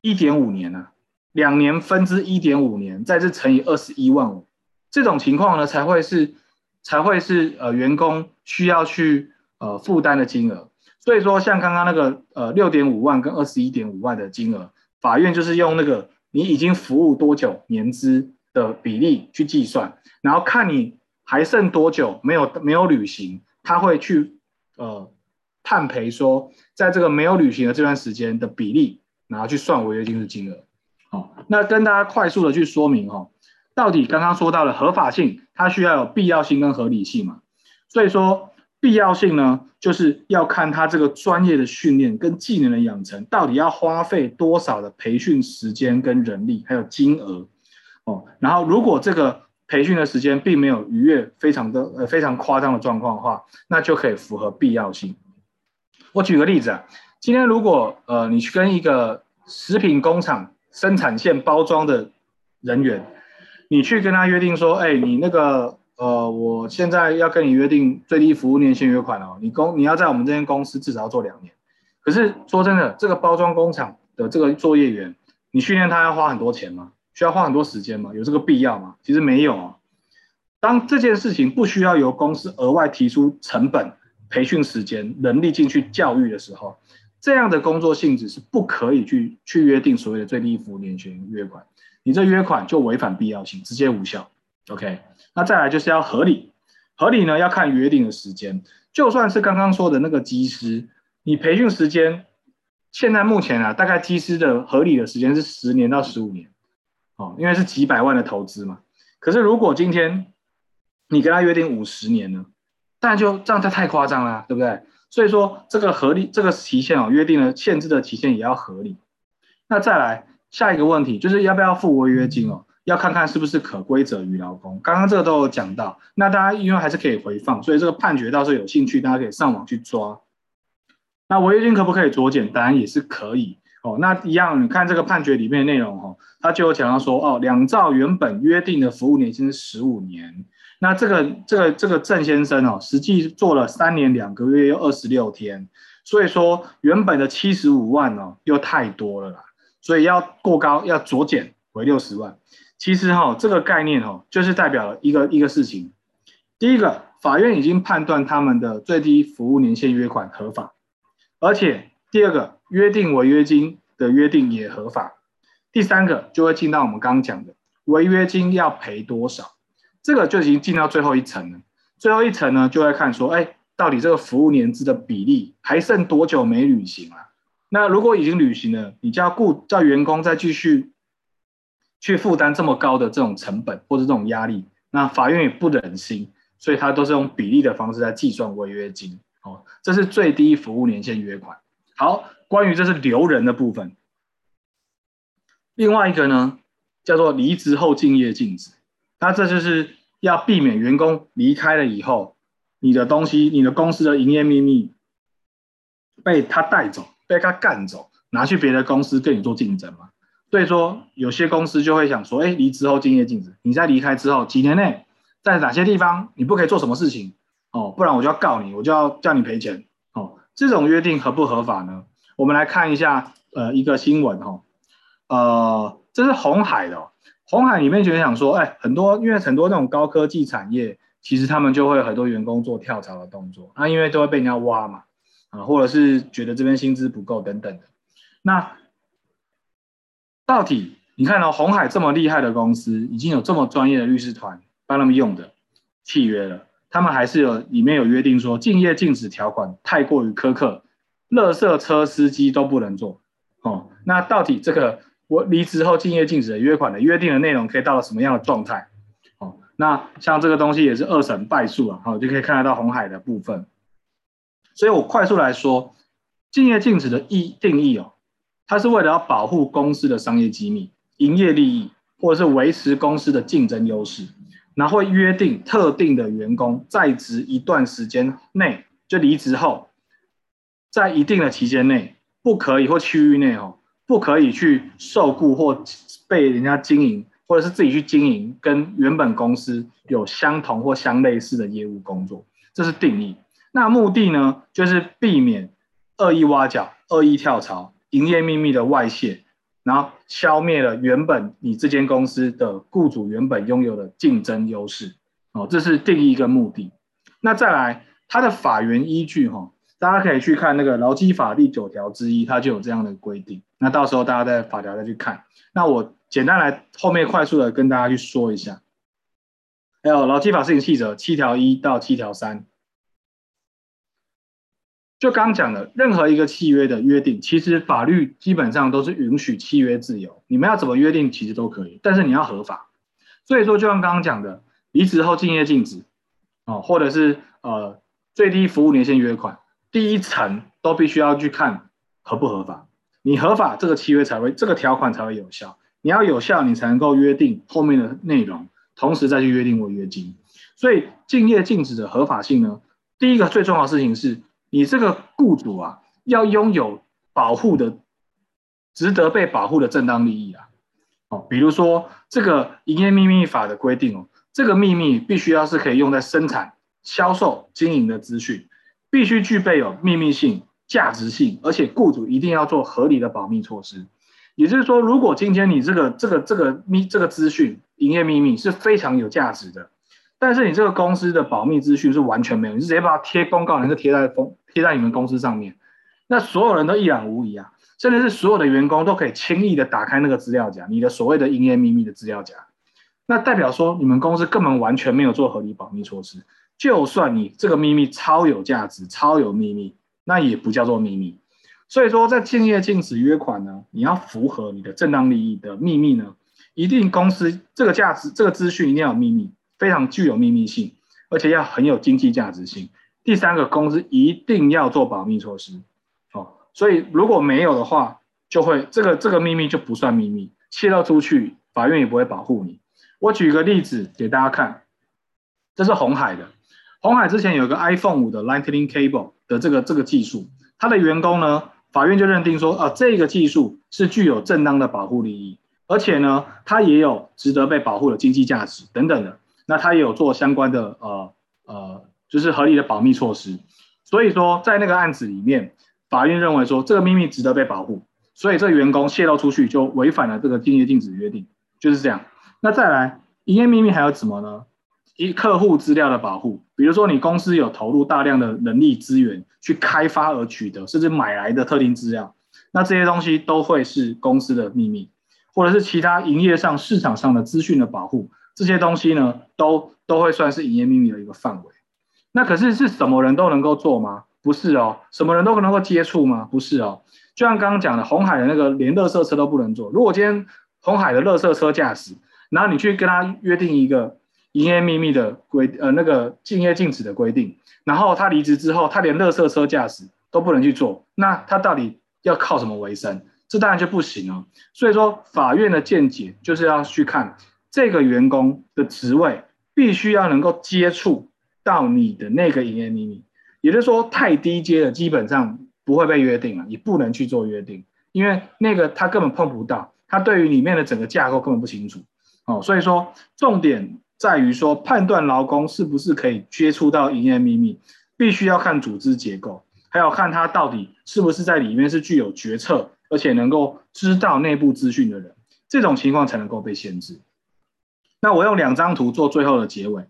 一点五年啊，两年分之一点五年，再是乘以二十一万五，这种情况呢才会是才会是呃员工需要去呃负担的金额。所以说像刚刚那个呃六点五万跟二十一点五万的金额，法院就是用那个你已经服务多久年资的比例去计算，然后看你还剩多久没有没有履行，他会去呃判赔说，在这个没有履行的这段时间的比例，然后去算违约金的金额。好，那跟大家快速的去说明哈，到底刚刚说到的合法性，它需要有必要性跟合理性嘛？所以说必要性呢，就是要看他这个专业的训练跟技能的养成，到底要花费多少的培训时间跟人力，还有金额。哦，然后如果这个培训的时间并没有逾越非常的呃非常夸张的状况的话，那就可以符合必要性。我举个例子啊，今天如果呃你去跟一个食品工厂生产线包装的人员，你去跟他约定说，哎，你那个呃我现在要跟你约定最低服务年限约款哦，你工你要在我们这间公司至少要做两年。可是说真的，这个包装工厂的这个作业员，你训练他要花很多钱吗？需要花很多时间吗？有这个必要吗？其实没有啊。当这件事情不需要由公司额外提出成本、培训时间、人力进去教育的时候，这样的工作性质是不可以去去约定所谓的最低服务年限约款。你这约款就违反必要性，直接无效。OK，那再来就是要合理，合理呢要看约定的时间。就算是刚刚说的那个机师，你培训时间现在目前啊，大概机师的合理的时间是十年到十五年。哦，因为是几百万的投资嘛，可是如果今天你跟他约定五十年呢，但就这样就太夸张了，对不对？所以说这个合理，这个期限哦，约定了限制的期限也要合理。那再来下一个问题，就是要不要付违约金哦？要看看是不是可归责于劳工。刚刚这个都有讲到，那大家因为还是可以回放，所以这个判决到时候有兴趣，大家可以上网去抓。那违约金可不可以酌减？当然也是可以。哦，那一样，你看这个判决里面的内容，哦，他就有讲到说，哦，两造原本约定的服务年限是十五年，那这个这个这个郑先生哦，实际做了三年两个月又二十六天，所以说原本的七十五万哦，又太多了啦，所以要过高要酌减为六十万。其实哈，这个概念哦，就是代表了一个一个事情，第一个，法院已经判断他们的最低服务年限约款合法，而且第二个。约定违约金的约定也合法。第三个就会进到我们刚刚讲的违约金要赔多少，这个就已经进到最后一层了。最后一层呢，就会看说，哎，到底这个服务年资的比例还剩多久没履行啊？那如果已经履行了，你叫雇叫员工再继续去负担这么高的这种成本或者这种压力，那法院也不忍心，所以他都是用比例的方式来计算违约金。哦，这是最低服务年限约款。好。关于这是留人的部分，另外一个呢，叫做离职后竞业禁止，那这就是要避免员工离开了以后，你的东西、你的公司的营业秘密被他带走、被他干走，拿去别的公司跟你做竞争嘛。所以说，有些公司就会想说，哎，离职后竞业禁止，你在离开之后几年内，在哪些地方你不可以做什么事情哦，不然我就要告你，我就要叫你赔钱。这种约定合不合法呢？我们来看一下，呃，一个新闻哈，呃，这是红海的，红海里面就想说，哎，很多因为很多那种高科技产业，其实他们就会有很多员工做跳槽的动作，那因为都会被人家挖嘛，啊，或者是觉得这边薪资不够等等的，那到底你看到红海这么厉害的公司，已经有这么专业的律师团帮他们用的契约了，他们还是有里面有约定说，竞业禁止条款太过于苛刻。垃圾车司机都不能做，哦，那到底这个我离职后竞业禁止的约款的约定的内容可以到了什么样的状态？哦，那像这个东西也是二审败诉啊，好，就可以看得到红海的部分。所以我快速来说，竞业禁止的意定义哦，它是为了要保护公司的商业机密、营业利益，或者是维持公司的竞争优势，然后约定特定的员工在职一段时间内就离职后。在一定的期间内，不可以或区域内哦，不可以去受雇或被人家经营，或者是自己去经营跟原本公司有相同或相类似的业务工作，这是定义。那目的呢，就是避免恶意挖角、恶意跳槽、营业秘密的外泄，然后消灭了原本你这间公司的雇主原本拥有的竞争优势。哦，这是定义跟目的。那再来，它的法源依据哈，大家可以去看那个劳基法第九条之一，它就有这样的规定。那到时候大家在法条再去看。那我简单来后面快速的跟大家去说一下。还有劳基法施行细则七条一到七条三，就刚讲的，任何一个契约的约定，其实法律基本上都是允许契约自由，你们要怎么约定其实都可以，但是你要合法。所以说，就像刚刚讲的。离职后竞业禁止，哦，或者是呃最低服务年限约款，第一层都必须要去看合不合法。你合法，这个契约才会，这个条款才会有效。你要有效，你才能够约定后面的内容，同时再去约定违约金。所以竞业禁止的合法性呢，第一个最重要的事情是你这个雇主啊，要拥有保护的、值得被保护的正当利益啊。哦，比如说这个营业秘密法的规定哦。这个秘密必须要是可以用在生产、销售、经营的资讯，必须具备有秘密性、价值性，而且雇主一定要做合理的保密措施。也就是说，如果今天你这个这个这个秘这个资讯营业秘密是非常有价值的，但是你这个公司的保密资讯是完全没有，你是直接把它贴公告，还是贴在封贴在你们公司上面，那所有人都一览无遗啊，甚至是所有的员工都可以轻易的打开那个资料夹，你的所谓的营业秘密的资料夹。那代表说，你们公司根本完全没有做合理保密措施。就算你这个秘密超有价值、超有秘密，那也不叫做秘密。所以说，在竞业禁止约款呢，你要符合你的正当利益的秘密呢，一定公司这个价值、这个资讯一定要有秘密，非常具有秘密性，而且要很有经济价值性。第三个，公司一定要做保密措施。哦，所以如果没有的话，就会这个这个秘密就不算秘密，泄露出去，法院也不会保护你。我举个例子给大家看，这是红海的。红海之前有个 iPhone 五的 Lightning Cable 的这个这个技术，它的员工呢，法院就认定说，啊，这个技术是具有正当的保护利益，而且呢，它也有值得被保护的经济价值等等的。那它也有做相关的呃呃，就是合理的保密措施。所以说，在那个案子里面，法院认为说这个秘密值得被保护，所以这个员工泄露出去就违反了这个竞业禁止约定，就是这样。那再来，营业秘密还有什么呢？一客户资料的保护，比如说你公司有投入大量的人力资源去开发而取得，甚至买来的特定资料，那这些东西都会是公司的秘密，或者是其他营业上、市场上的资讯的保护，这些东西呢，都都会算是营业秘密的一个范围。那可是是什么人都能够做吗？不是哦，什么人都能够接触吗？不是哦，就像刚刚讲的，红海的那个连垃圾车都不能做。如果今天红海的垃圾车驾驶，然后你去跟他约定一个营业秘密的规，呃，那个竞业禁止的规定，然后他离职之后，他连垃圾车驾驶都不能去做，那他到底要靠什么为生？这当然就不行哦。所以说，法院的见解就是要去看这个员工的职位必须要能够接触到你的那个营业秘密，也就是说，太低阶的基本上不会被约定了，你不能去做约定，因为那个他根本碰不到，他对于里面的整个架构根本不清楚。哦，所以说重点在于说判断劳工是不是可以接触到营业秘密，必须要看组织结构，还有看他到底是不是在里面是具有决策，而且能够知道内部资讯的人，这种情况才能够被限制。那我用两张图做最后的结尾，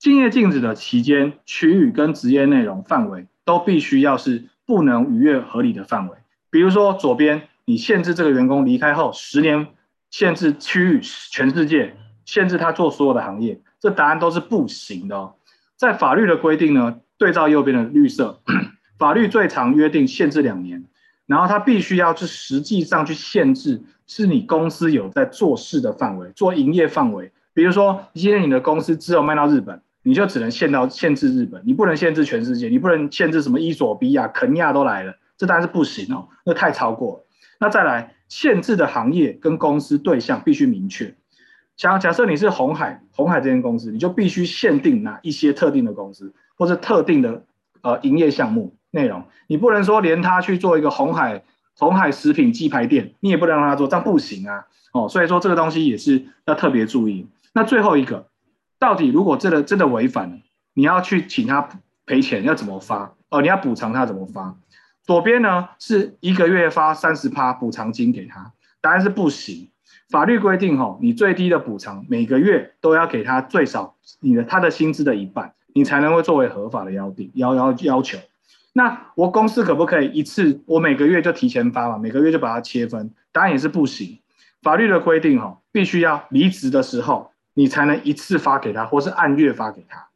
竞业禁止的期间、区域跟职业内容范围都必须要是不能逾越合理的范围。比如说左边，你限制这个员工离开后十年。限制区域全世界，限制他做所有的行业，这答案都是不行的哦。在法律的规定呢，对照右边的绿色，法律最长约定限制两年，然后他必须要是实际上去限制，是你公司有在做事的范围，做营业范围。比如说，今天你的公司只有卖到日本，你就只能限到限制日本，你不能限制全世界，你不能限制什么伊索比亚、肯尼亚都来了，这当然是不行哦，那太超过了。那再来。限制的行业跟公司对象必须明确。假假设你是红海，红海这间公司，你就必须限定哪一些特定的公司，或者特定的呃营业项目内容。你不能说连他去做一个红海红海食品鸡排店，你也不能让他做，这样不行啊。哦，所以说这个东西也是要特别注意。那最后一个，到底如果真的真的违反了，你要去请他赔钱要怎么发哦，你要补偿他怎么发？左边呢是一个月发三十趴补偿金给他，答案是不行。法律规定吼，你最低的补偿每个月都要给他最少你的他的薪资的一半，你才能够作为合法的要定要要要求。那我公司可不可以一次我每个月就提前发嘛？每个月就把它切分？答案也是不行。法律的规定吼，必须要离职的时候你才能一次发给他，或是按月发给他。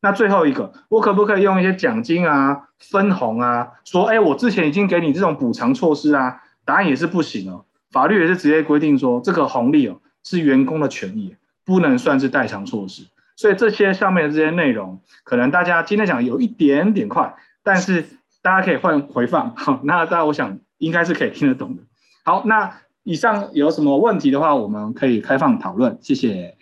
那最后一个，我可不可以用一些奖金啊、分红啊，说哎，我之前已经给你这种补偿措施啊？答案也是不行哦。法律也是直接规定说，这个红利哦是员工的权益，不能算是代偿措施。所以这些上面的这些内容，可能大家今天讲有一点点快，但是大家可以换回放。好，那大家我想应该是可以听得懂的。好，那以上有什么问题的话，我们可以开放讨论。谢谢。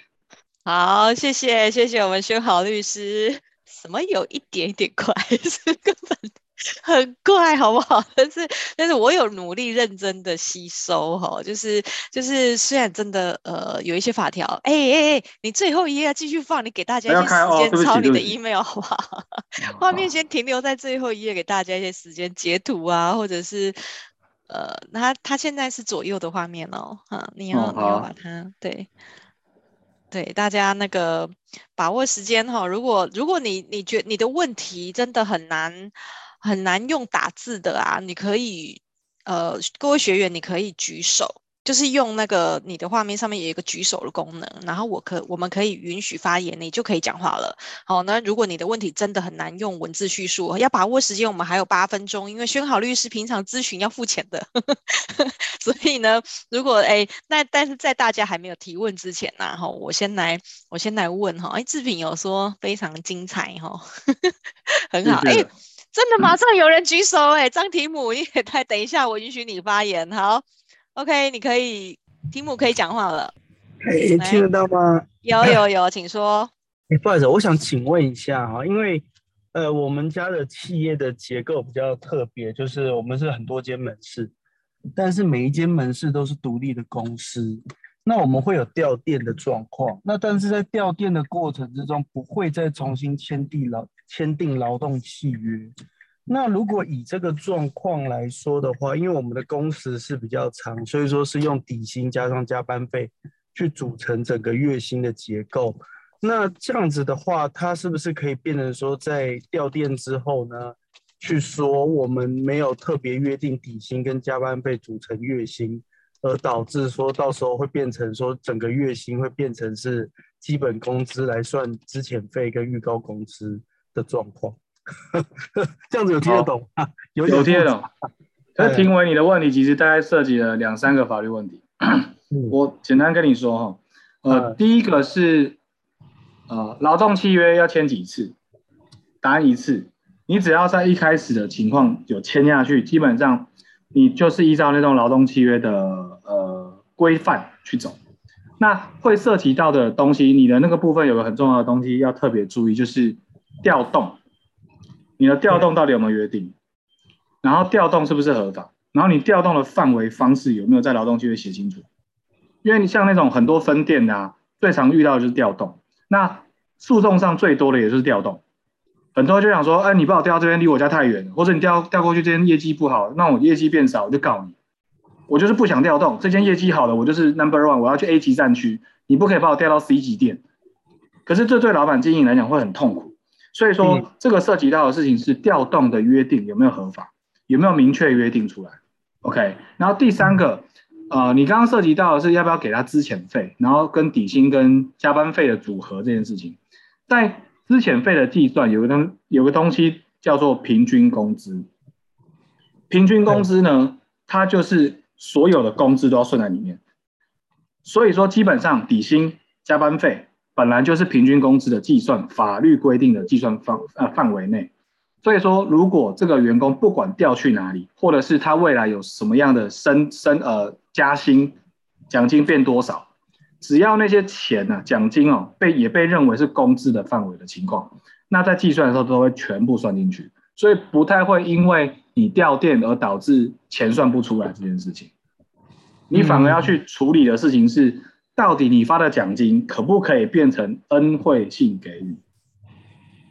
好，谢谢，谢谢我们修好律师。什么有一点点快，是根本。很快，好不好？但是，但是我有努力认真的吸收哈，就是就是，虽然真的呃有一些法条，哎哎哎，你最后一页要继续放，你给大家一些时间抄你的 email 好不好？画面先停留在最后一页，给大家一些时间截图啊，或者是呃，他他现在是左右的画面哦，哈，你要、哦、你要把它对对，大家那个把握时间哈。如果如果你你觉你的问题真的很难。很难用打字的啊，你可以，呃，各位学员，你可以举手，就是用那个你的画面上面有一个举手的功能，然后我可我们可以允许发言，你就可以讲话了。好，那如果你的问题真的很难用文字叙述，要把握时间，我们还有八分钟，因为宣好律师平常咨询要付钱的，所以呢，如果哎，那但是在大家还没有提问之前呢，哈，我先来我先来问哈，哎，志平有说非常精彩哈，很好，哎。真的马上有人举手哎、欸，张提姆，你也太等一下，我允许你发言。好，OK，你可以，提姆可以讲话了。哎、欸，听得到吗？有有有，请说。哎、欸，不好意思，我想请问一下哈，因为呃，我们家的企业的结构比较特别，就是我们是很多间门市，但是每一间门市都是独立的公司。那我们会有掉店的状况，那但是在掉店的过程之中，不会再重新签订劳签订劳动契约。那如果以这个状况来说的话，因为我们的工时是比较长，所以说是用底薪加上加班费去组成整个月薪的结构。那这样子的话，它是不是可以变成说，在调店之后呢，去说我们没有特别约定底薪跟加班费组成月薪？而导致说到时候会变成说整个月薪会变成是基本工资来算资遣费跟预告工资的状况，这样子有听得懂？有有听得懂。可是评为你的问题其实大概涉及了两三个法律问题，我简单跟你说哈，呃，第一个是呃劳动契约要签几次？答案一次，你只要在一开始的情况有签下去，基本上。你就是依照那种劳动契约的呃规范去走，那会涉及到的东西，你的那个部分有个很重要的东西要特别注意，就是调动，你的调动到底有没有约定，然后调动是不是合法，然后你调动的范围方式有没有在劳动契约写清楚，因为你像那种很多分店的啊，最常遇到的就是调动，那诉讼上最多的也就是调动。很多人就想说，哎，你把我调到这边，离我家太远，或者你调调过去，这边业绩不好，那我业绩变少，我就告你。我就是不想调动，这间业绩好的，我就是 number one，我要去 A 级战区，你不可以把我调到 C 级店。可是这对老板经营来讲会很痛苦，所以说、嗯、这个涉及到的事情是调动的约定有没有合法，有没有明确约定出来？OK，然后第三个，呃，你刚刚涉及到的是要不要给他资遣费，然后跟底薪跟加班费的组合这件事情，在。资遣费的计算有个东有个东西叫做平均工资，平均工资呢，它就是所有的工资都要算在里面，所以说基本上底薪加班费本来就是平均工资的计算法律规定的计算范呃范围内，所以说如果这个员工不管调去哪里，或者是他未来有什么样的升升呃加薪奖金变多少。只要那些钱呢、啊，奖金哦，被也被认为是工资的范围的情况，那在计算的时候都会全部算进去，所以不太会因为你调店而导致钱算不出来这件事情。你反而要去处理的事情是，到底你发的奖金可不可以变成恩惠性给予？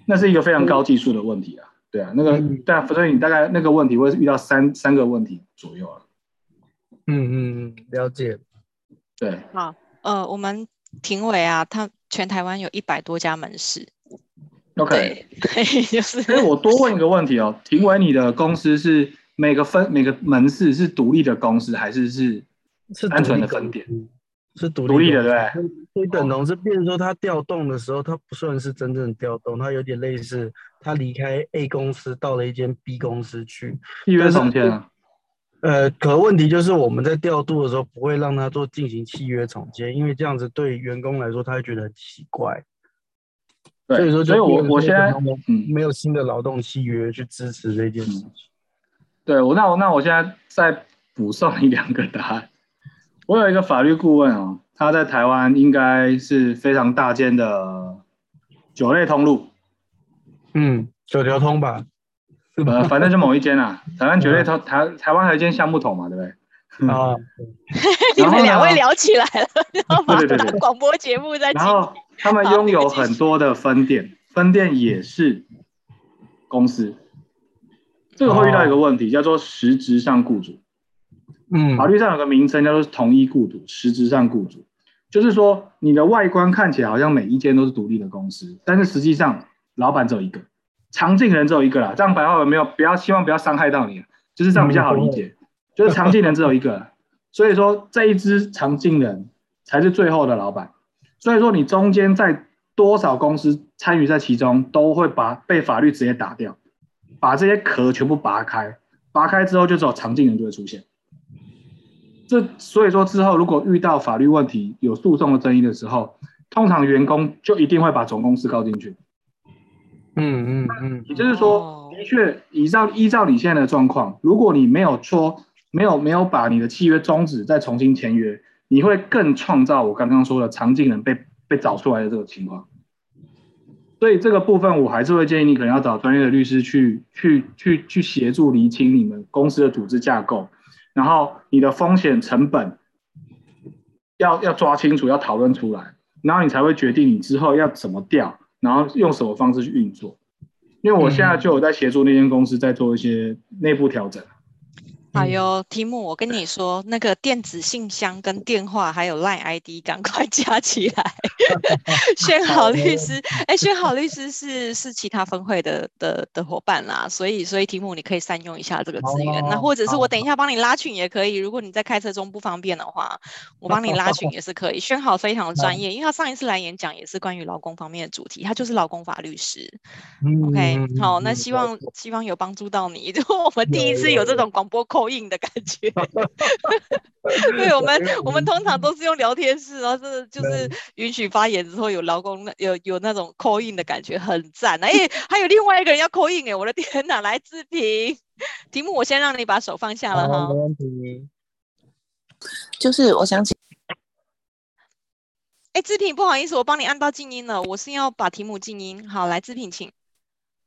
那是一个非常高技术的问题啊。对啊，那个对啊，所以你大概那个问题会遇到三三个问题左右啊。嗯嗯嗯，了解。对，好，呃，我们庭委啊，他全台湾有一百多家门市。OK，对，就是。所以我多问一个问题哦，庭委，你的公司是每个分每个门市是独立的公司，还是是单纯的分店？是独独立的，对不对？所以等同是，变成说他调动的时候，他不算是真正调动，他有点类似，他离开 A 公司到了一间 B 公司去，契约重建啊。呃，可问题就是我们在调度的时候不会让他做进行契约重建，因为这样子对员工来说他会觉得很奇怪。对，所以说，所以我我现在嗯没有新的劳动契约去支持这件事情。对我，那我那我现在再补 上一两个答案。我有一个法律顾问哦，他在台湾应该是非常大间的酒类通路，嗯，九条通吧。呃，反正就某一间啊，台湾酒类通台台湾还有一间橡木桶嘛，对不对？啊，你们两位聊起来了，对对对，广播节目在。然后他们拥有很多的分店，分店也是公司，这个会遇到一个问题，叫做实质上雇主。嗯，法律上有个名称叫做同一雇主，实质上雇主，就是说你的外观看起来好像每一间都是独立的公司，但是实际上老板只有一个。常进人只有一个啦，这样白话文没有，不要希望不要伤害到你，就是这样比较好理解。嗯、就是常进人只有一个，所以说这一支常进人才是最后的老板。所以说你中间在多少公司参与在其中，都会把被法律直接打掉，把这些壳全部拔开，拔开之后就只有常进人就会出现。这所以说之后如果遇到法律问题有诉讼的争议的时候，通常员工就一定会把总公司告进去。嗯嗯嗯，也就是说，的确，依照依照你现在的状况，如果你没有说没有没有把你的契约终止再重新签约，你会更创造我刚刚说的常进人被被找出来的这个情况。所以这个部分我还是会建议你可能要找专业的律师去去去去协助厘清你们公司的组织架构，然后你的风险成本要要抓清楚，要讨论出来，然后你才会决定你之后要怎么调。然后用什么方式去运作？因为我现在就有在协助那间公司在做一些内部调整。哎呦，提姆我跟你说，那个电子信箱跟电话还有 LINE ID，赶快加起来。宣好律师，哎，宣好律师是是其他分会的的的伙伴啦，所以所以提姆你可以善用一下这个资源。那或者是我等一下帮你拉群也可以，如果你在开车中不方便的话，我帮你拉群也是可以。宣好非常的专业，因为他上一次来演讲也是关于劳工方面的主题，他就是劳工法律师。OK，好，那希望希望有帮助到你。就我们第一次有这种广播口音的感觉，对，我们我们通常都是用聊天室，然后是就是允许发言之后有劳工有有那种 call in 的感觉，很赞。哎，还有另外一个人要 call in 哎，我的天哪！来志平，题目我先让你把手放下了哈。没问题。就是我想请，哎，志平，不好意思，我帮你按到静音了，我是要把题目静音。好，来志平，请。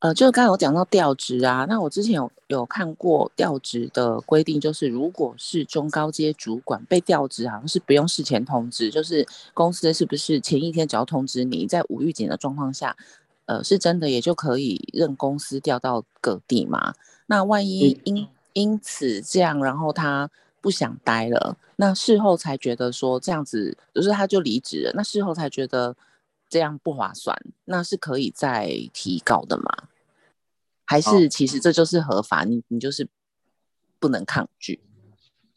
呃，就刚刚有讲到调职啊，那我之前有有看过调职的规定，就是如果是中高阶主管被调职，好像是不用事前通知，就是公司是不是前一天只要通知你，在无预警的状况下，呃，是真的也就可以任公司调到各地嘛？那万一因因此这样，然后他不想待了，那事后才觉得说这样子，就是他就离职了，那事后才觉得这样不划算，那是可以再提高的吗？还是其实这就是合法，哦、你你就是不能抗拒。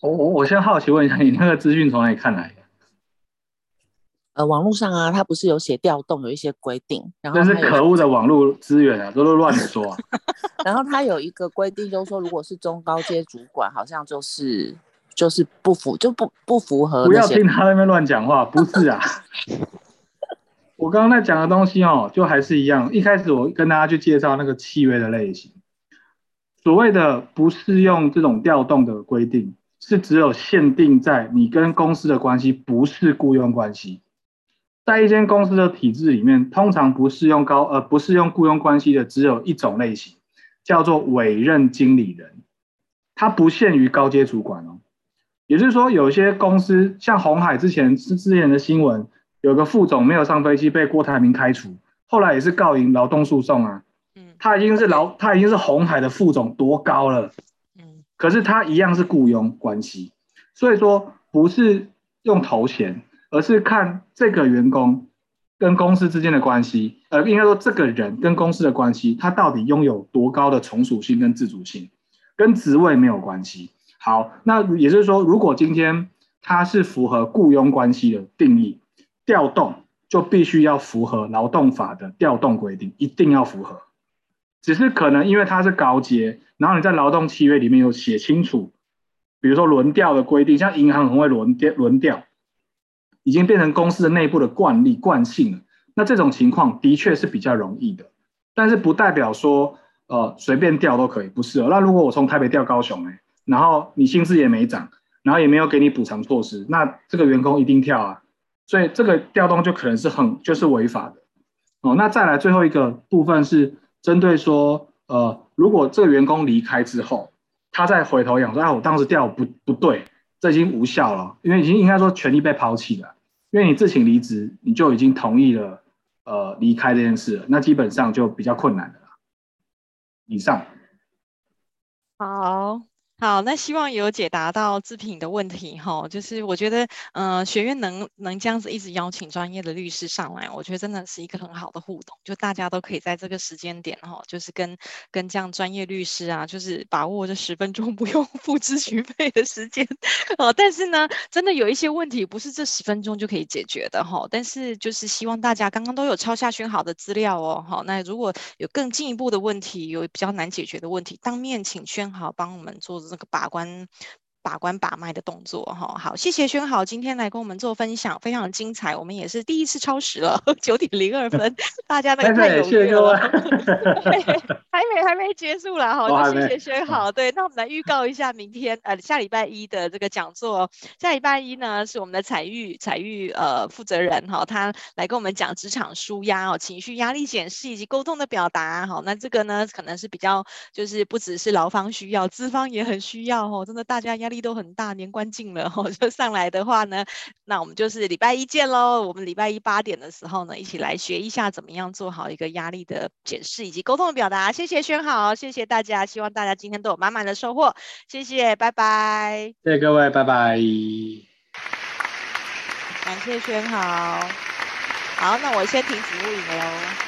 我我我先好奇问一下，你那个资讯从哪里看来的？呃，网络上啊，它不是有写调动有一些规定，然后那是可恶的网络资源啊，都是乱说、啊。然后它有一个规定，就是说，如果是中高阶主管，好像就是就是不符就不不符合。不要听他那边乱讲话，不是啊。我刚刚在讲的东西哦，就还是一样。一开始我跟大家去介绍那个契约的类型，所谓的不适用这种调动的规定，是只有限定在你跟公司的关系不是雇佣关系。在一间公司的体制里面，通常不适用高呃不适用雇佣关系的只有一种类型，叫做委任经理人，它不限于高阶主管哦。也就是说，有些公司像红海之前是之前的新闻。有个副总没有上飞机被郭台铭开除，后来也是告赢劳动诉讼啊。嗯，他已经是劳，他已经是红海的副总，多高了？嗯，可是他一样是雇佣关系，所以说不是用头衔，而是看这个员工跟公司之间的关系，呃，应该说这个人跟公司的关系，他到底拥有多高的从属性跟自主性，跟职位没有关系。好，那也就是说，如果今天他是符合雇佣关系的定义，调动就必须要符合劳动法的调动规定，一定要符合。只是可能因为它是高阶，然后你在劳动契约里面有写清楚，比如说轮调的规定，像银行很会轮调，轮调已经变成公司的内部的惯例惯性了。那这种情况的确是比较容易的，但是不代表说呃随便调都可以，不是哦。那如果我从台北调高雄哎，然后你薪资也没涨，然后也没有给你补偿措施，那这个员工一定跳啊。所以这个调动就可能是很就是违法的哦。那再来最后一个部分是。针对说，呃，如果这个员工离开之后，他再回头讲说，啊，我当时调不不对，这已经无效了，因为已经应该说权利被抛弃了，因为你自请离职，你就已经同意了，呃，离开这件事了，那基本上就比较困难的了。以上。好。好，那希望有解答到志平的问题哈，就是我觉得，呃，学院能能这样子一直邀请专业的律师上来，我觉得真的是一个很好的互动，就大家都可以在这个时间点哈，就是跟跟这样专业律师啊，就是把握这十分钟 不用付咨询费的时间，哦，但是呢，真的有一些问题不是这十分钟就可以解决的哈，但是就是希望大家刚刚都有抄下选好的资料哦，好，那如果有更进一步的问题，有比较难解决的问题，当面请选好帮我们做。这个把关。把关把脉的动作哈，好，谢谢轩豪今天来跟我们做分享，非常精彩。我们也是第一次超时了，九点零二分，大家那个太踊跃了，还没还没结束了哈，就谢谢轩豪。对，那我们来预告一下明天呃下礼拜一的这个讲座。下礼拜一呢是我们的彩玉彩玉呃负责人哈，他来跟我们讲职场舒压哦，情绪压力显示以及沟通的表达。好，那这个呢可能是比较就是不只是劳方需要，资方也很需要哦，真的大家压力。都很大，年关近了，我 就上来的话呢，那我们就是礼拜一见喽。我们礼拜一八点的时候呢，一起来学一下怎么样做好一个压力的检视以及沟通的表达。谢谢轩好，谢谢大家，希望大家今天都有满满的收获。谢谢，拜拜。谢谢各位，拜拜。感谢轩豪。好，那我先停止录影了喽。